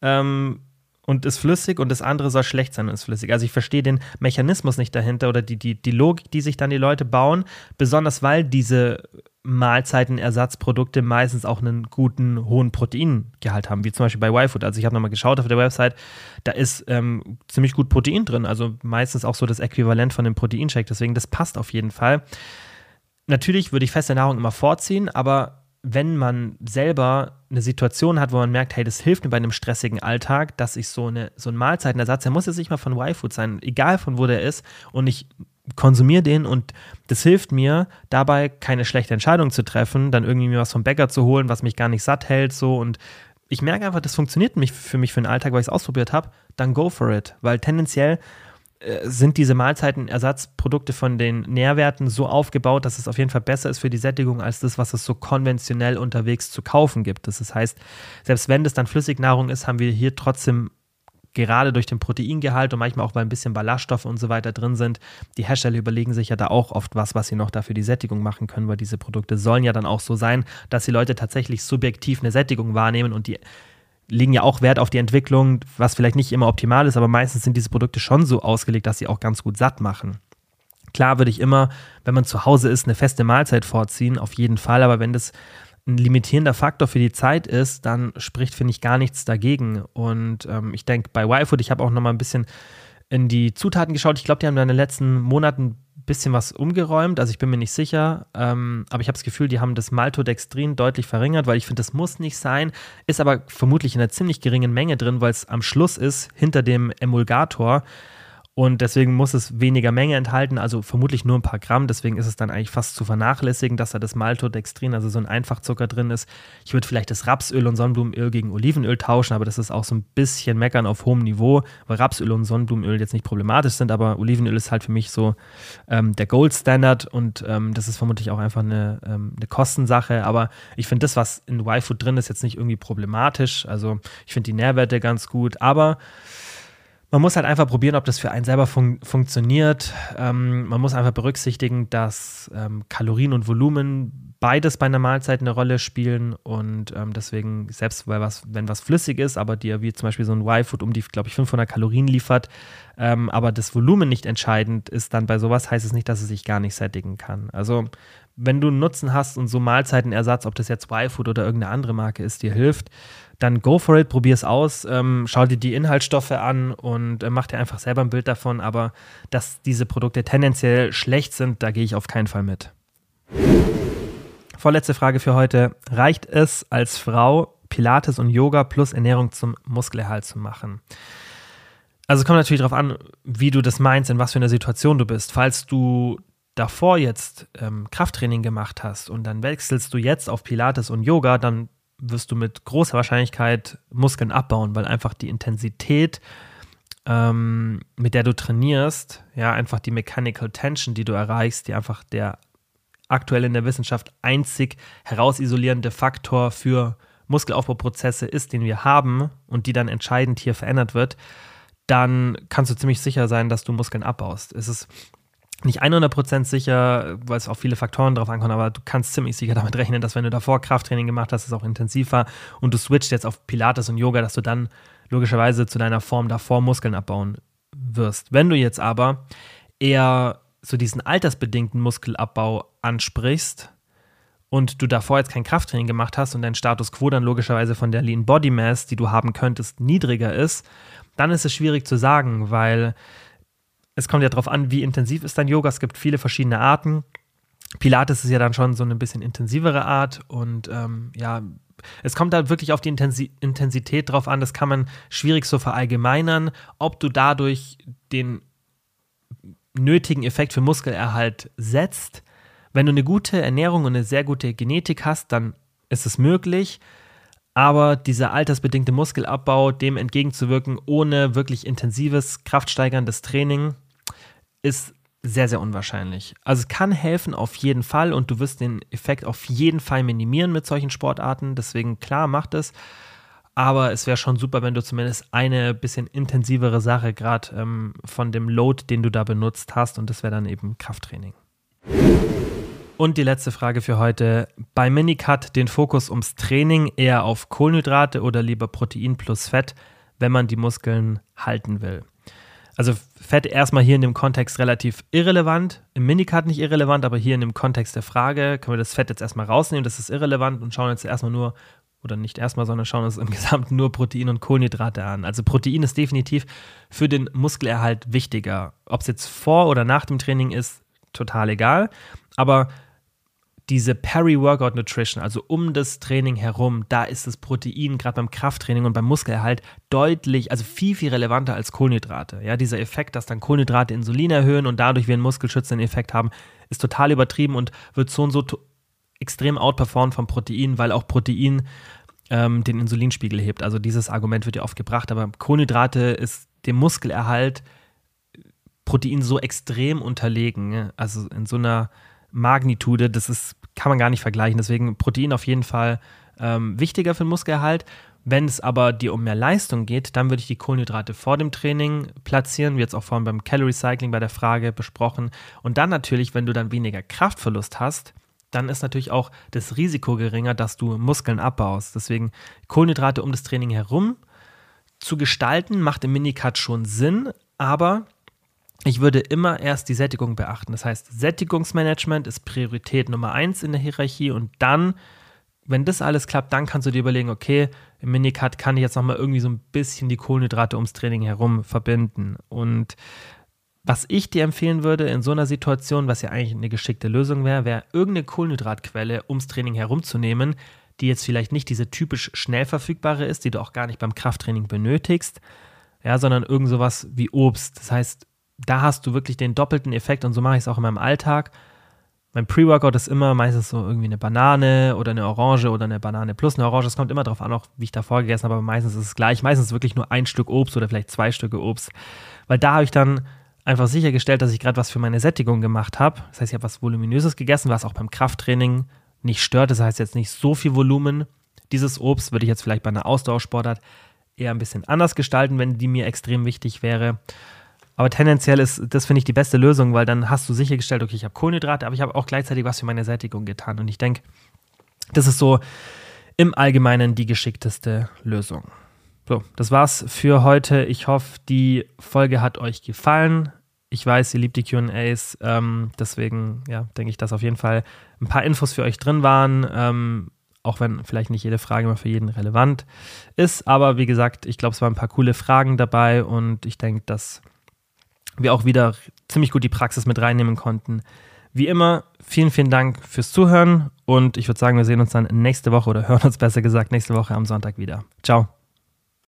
S1: ähm, und ist flüssig und das andere soll schlecht sein und ist flüssig. Also ich verstehe den Mechanismus nicht dahinter oder die, die, die Logik, die sich dann die Leute bauen, besonders weil diese Mahlzeitenersatzprodukte meistens auch einen guten, hohen Proteingehalt haben, wie zum Beispiel bei YFood. Also ich habe nochmal geschaut auf der Website, da ist ähm, ziemlich gut Protein drin, also meistens auch so das Äquivalent von dem Proteinshake, deswegen das passt auf jeden Fall. Natürlich würde ich feste Nahrung immer vorziehen, aber wenn man selber eine Situation hat, wo man merkt, hey, das hilft mir bei einem stressigen Alltag, dass ich so, eine, so einen Mahlzeitenersatz, der muss jetzt nicht mal von Y-Food sein, egal von wo der ist, und ich konsumiere den und das hilft mir dabei, keine schlechte Entscheidung zu treffen, dann irgendwie mir was vom Bäcker zu holen, was mich gar nicht satt hält, so und ich merke einfach, das funktioniert für mich für den Alltag, weil ich es ausprobiert habe, dann go for it, weil tendenziell sind diese Mahlzeitenersatzprodukte von den Nährwerten so aufgebaut, dass es auf jeden Fall besser ist für die Sättigung als das, was es so konventionell unterwegs zu kaufen gibt. Das heißt, selbst wenn das dann Flüssignahrung ist, haben wir hier trotzdem gerade durch den Proteingehalt und manchmal auch weil ein bisschen Ballaststoffe und so weiter drin sind, die Hersteller überlegen sich ja da auch oft was, was sie noch dafür die Sättigung machen können, weil diese Produkte sollen ja dann auch so sein, dass die Leute tatsächlich subjektiv eine Sättigung wahrnehmen und die legen ja auch Wert auf die Entwicklung, was vielleicht nicht immer optimal ist, aber meistens sind diese Produkte schon so ausgelegt, dass sie auch ganz gut satt machen. Klar würde ich immer, wenn man zu Hause ist, eine feste Mahlzeit vorziehen, auf jeden Fall, aber wenn das ein limitierender Faktor für die Zeit ist, dann spricht, finde ich, gar nichts dagegen. Und ähm, ich denke, bei YFood, ich habe auch noch mal ein bisschen in die Zutaten geschaut. Ich glaube, die haben in den letzten Monaten bisschen was umgeräumt, also ich bin mir nicht sicher, ähm, aber ich habe das Gefühl, die haben das Maltodextrin deutlich verringert, weil ich finde, das muss nicht sein, ist aber vermutlich in einer ziemlich geringen Menge drin, weil es am Schluss ist, hinter dem Emulgator. Und deswegen muss es weniger Menge enthalten, also vermutlich nur ein paar Gramm. Deswegen ist es dann eigentlich fast zu vernachlässigen, dass da das Maltodextrin, also so ein Einfachzucker drin ist. Ich würde vielleicht das Rapsöl und Sonnenblumenöl gegen Olivenöl tauschen, aber das ist auch so ein bisschen meckern auf hohem Niveau, weil Rapsöl und Sonnenblumenöl jetzt nicht problematisch sind, aber Olivenöl ist halt für mich so ähm, der Gold Standard und ähm, das ist vermutlich auch einfach eine, ähm, eine Kostensache. Aber ich finde das, was in Y-Food drin ist, jetzt nicht irgendwie problematisch. Also ich finde die Nährwerte ganz gut, aber man muss halt einfach probieren, ob das für einen selber fun funktioniert. Ähm, man muss einfach berücksichtigen, dass ähm, Kalorien und Volumen beides bei einer Mahlzeit eine Rolle spielen und ähm, deswegen, selbst weil was, wenn was flüssig ist, aber dir wie zum Beispiel so ein Y-Food um die, glaube ich, 500 Kalorien liefert, ähm, aber das Volumen nicht entscheidend ist, dann bei sowas heißt es nicht, dass es sich gar nicht sättigen kann. Also wenn du einen Nutzen hast und so Mahlzeitenersatz, ob das jetzt Y-Food oder irgendeine andere Marke ist, dir hilft, dann go for it, probier es aus, ähm, schau dir die Inhaltsstoffe an und äh, mach dir einfach selber ein Bild davon. Aber dass diese Produkte tendenziell schlecht sind, da gehe ich auf keinen Fall mit. Vorletzte Frage für heute. Reicht es als Frau, Pilates und Yoga plus Ernährung zum Muskelerhalt zu machen? Also es kommt natürlich darauf an, wie du das meinst, in was für einer Situation du bist. Falls du davor jetzt ähm, Krafttraining gemacht hast und dann wechselst du jetzt auf Pilates und Yoga, dann wirst du mit großer Wahrscheinlichkeit Muskeln abbauen, weil einfach die Intensität, ähm, mit der du trainierst, ja, einfach die Mechanical Tension, die du erreichst, die einfach der aktuell in der Wissenschaft einzig herausisolierende Faktor für Muskelaufbauprozesse ist, den wir haben und die dann entscheidend hier verändert wird, dann kannst du ziemlich sicher sein, dass du Muskeln abbaust. Es ist nicht 100% sicher, weil es auch viele Faktoren drauf ankommen, aber du kannst ziemlich sicher damit rechnen, dass wenn du davor Krafttraining gemacht hast, es auch intensiv war und du switcht jetzt auf Pilates und Yoga, dass du dann logischerweise zu deiner Form davor Muskeln abbauen wirst. Wenn du jetzt aber eher so diesen altersbedingten Muskelabbau ansprichst und du davor jetzt kein Krafttraining gemacht hast und dein Status quo dann logischerweise von der Lean Body Mass, die du haben könntest, niedriger ist, dann ist es schwierig zu sagen, weil es kommt ja darauf an, wie intensiv ist dein Yoga. Es gibt viele verschiedene Arten. Pilates ist ja dann schon so eine bisschen intensivere Art und ähm, ja, es kommt da wirklich auf die Intensi Intensität drauf an. Das kann man schwierig so verallgemeinern, ob du dadurch den nötigen Effekt für Muskelerhalt setzt. Wenn du eine gute Ernährung und eine sehr gute Genetik hast, dann ist es möglich. Aber dieser altersbedingte Muskelabbau, dem entgegenzuwirken, ohne wirklich intensives, kraftsteigerndes Training, ist sehr, sehr unwahrscheinlich. Also es kann helfen auf jeden Fall und du wirst den Effekt auf jeden Fall minimieren mit solchen Sportarten. Deswegen klar, macht es. Aber es wäre schon super, wenn du zumindest eine bisschen intensivere Sache gerade ähm, von dem Load, den du da benutzt hast. Und das wäre dann eben Krafttraining. Und die letzte Frage für heute. Bei Minicut den Fokus ums Training eher auf Kohlenhydrate oder lieber Protein plus Fett, wenn man die Muskeln halten will? Also Fett erstmal hier in dem Kontext relativ irrelevant, im Minicut nicht irrelevant, aber hier in dem Kontext der Frage können wir das Fett jetzt erstmal rausnehmen, das ist irrelevant und schauen jetzt erstmal nur, oder nicht erstmal, sondern schauen uns im Gesamten nur Protein und Kohlenhydrate an. Also Protein ist definitiv für den Muskelerhalt wichtiger. Ob es jetzt vor oder nach dem Training ist, total egal. Aber diese Peri-Workout Nutrition, also um das Training herum, da ist das Protein gerade beim Krafttraining und beim Muskelerhalt deutlich, also viel, viel relevanter als Kohlenhydrate. Ja, dieser Effekt, dass dann Kohlenhydrate Insulin erhöhen und dadurch wir einen muskelschützenden Effekt haben, ist total übertrieben und wird so und so extrem outperformed vom Protein, weil auch Protein ähm, den Insulinspiegel hebt. Also dieses Argument wird ja oft gebracht, aber Kohlenhydrate ist dem Muskelerhalt Protein so extrem unterlegen, also in so einer Magnitude, das ist, kann man gar nicht vergleichen. Deswegen Protein auf jeden Fall ähm, wichtiger für den Muskelerhalt. Wenn es aber dir um mehr Leistung geht, dann würde ich die Kohlenhydrate vor dem Training platzieren, wie jetzt auch vorhin beim Calorie Cycling bei der Frage besprochen. Und dann natürlich, wenn du dann weniger Kraftverlust hast, dann ist natürlich auch das Risiko geringer, dass du Muskeln abbaust. Deswegen Kohlenhydrate um das Training herum zu gestalten, macht im Minicut schon Sinn, aber ich würde immer erst die Sättigung beachten. Das heißt, Sättigungsmanagement ist Priorität Nummer eins in der Hierarchie und dann, wenn das alles klappt, dann kannst du dir überlegen, okay, im Minicut kann ich jetzt nochmal irgendwie so ein bisschen die Kohlenhydrate ums Training herum verbinden. Und was ich dir empfehlen würde in so einer Situation, was ja eigentlich eine geschickte Lösung wäre, wäre irgendeine Kohlenhydratquelle ums Training herumzunehmen, die jetzt vielleicht nicht diese typisch schnell verfügbare ist, die du auch gar nicht beim Krafttraining benötigst, ja, sondern irgend sowas wie Obst. Das heißt, da hast du wirklich den doppelten Effekt und so mache ich es auch in meinem Alltag. Mein Pre-Workout ist immer meistens so irgendwie eine Banane oder eine Orange oder eine Banane plus eine Orange. Es kommt immer darauf an, auch wie ich davor gegessen habe, aber meistens ist es gleich. Meistens wirklich nur ein Stück Obst oder vielleicht zwei Stücke Obst. Weil da habe ich dann einfach sichergestellt, dass ich gerade was für meine Sättigung gemacht habe. Das heißt, ich habe was Voluminöses gegessen, was auch beim Krafttraining nicht stört. Das heißt jetzt nicht so viel Volumen. Dieses Obst würde ich jetzt vielleicht bei einer Ausdauersportart eher ein bisschen anders gestalten, wenn die mir extrem wichtig wäre. Aber tendenziell ist das, finde ich, die beste Lösung, weil dann hast du sichergestellt, okay, ich habe Kohlenhydrate, aber ich habe auch gleichzeitig was für meine Sättigung getan. Und ich denke, das ist so im Allgemeinen die geschickteste Lösung. So, das war's für heute. Ich hoffe, die Folge hat euch gefallen. Ich weiß, ihr liebt die QAs, ähm, deswegen ja, denke ich, dass auf jeden Fall ein paar Infos für euch drin waren. Ähm, auch wenn vielleicht nicht jede Frage immer für jeden relevant ist. Aber wie gesagt, ich glaube, es waren ein paar coole Fragen dabei und ich denke, dass wir auch wieder ziemlich gut die Praxis mit reinnehmen konnten. Wie immer, vielen, vielen Dank fürs Zuhören und ich würde sagen, wir sehen uns dann nächste Woche oder hören uns besser gesagt nächste Woche am Sonntag wieder. Ciao.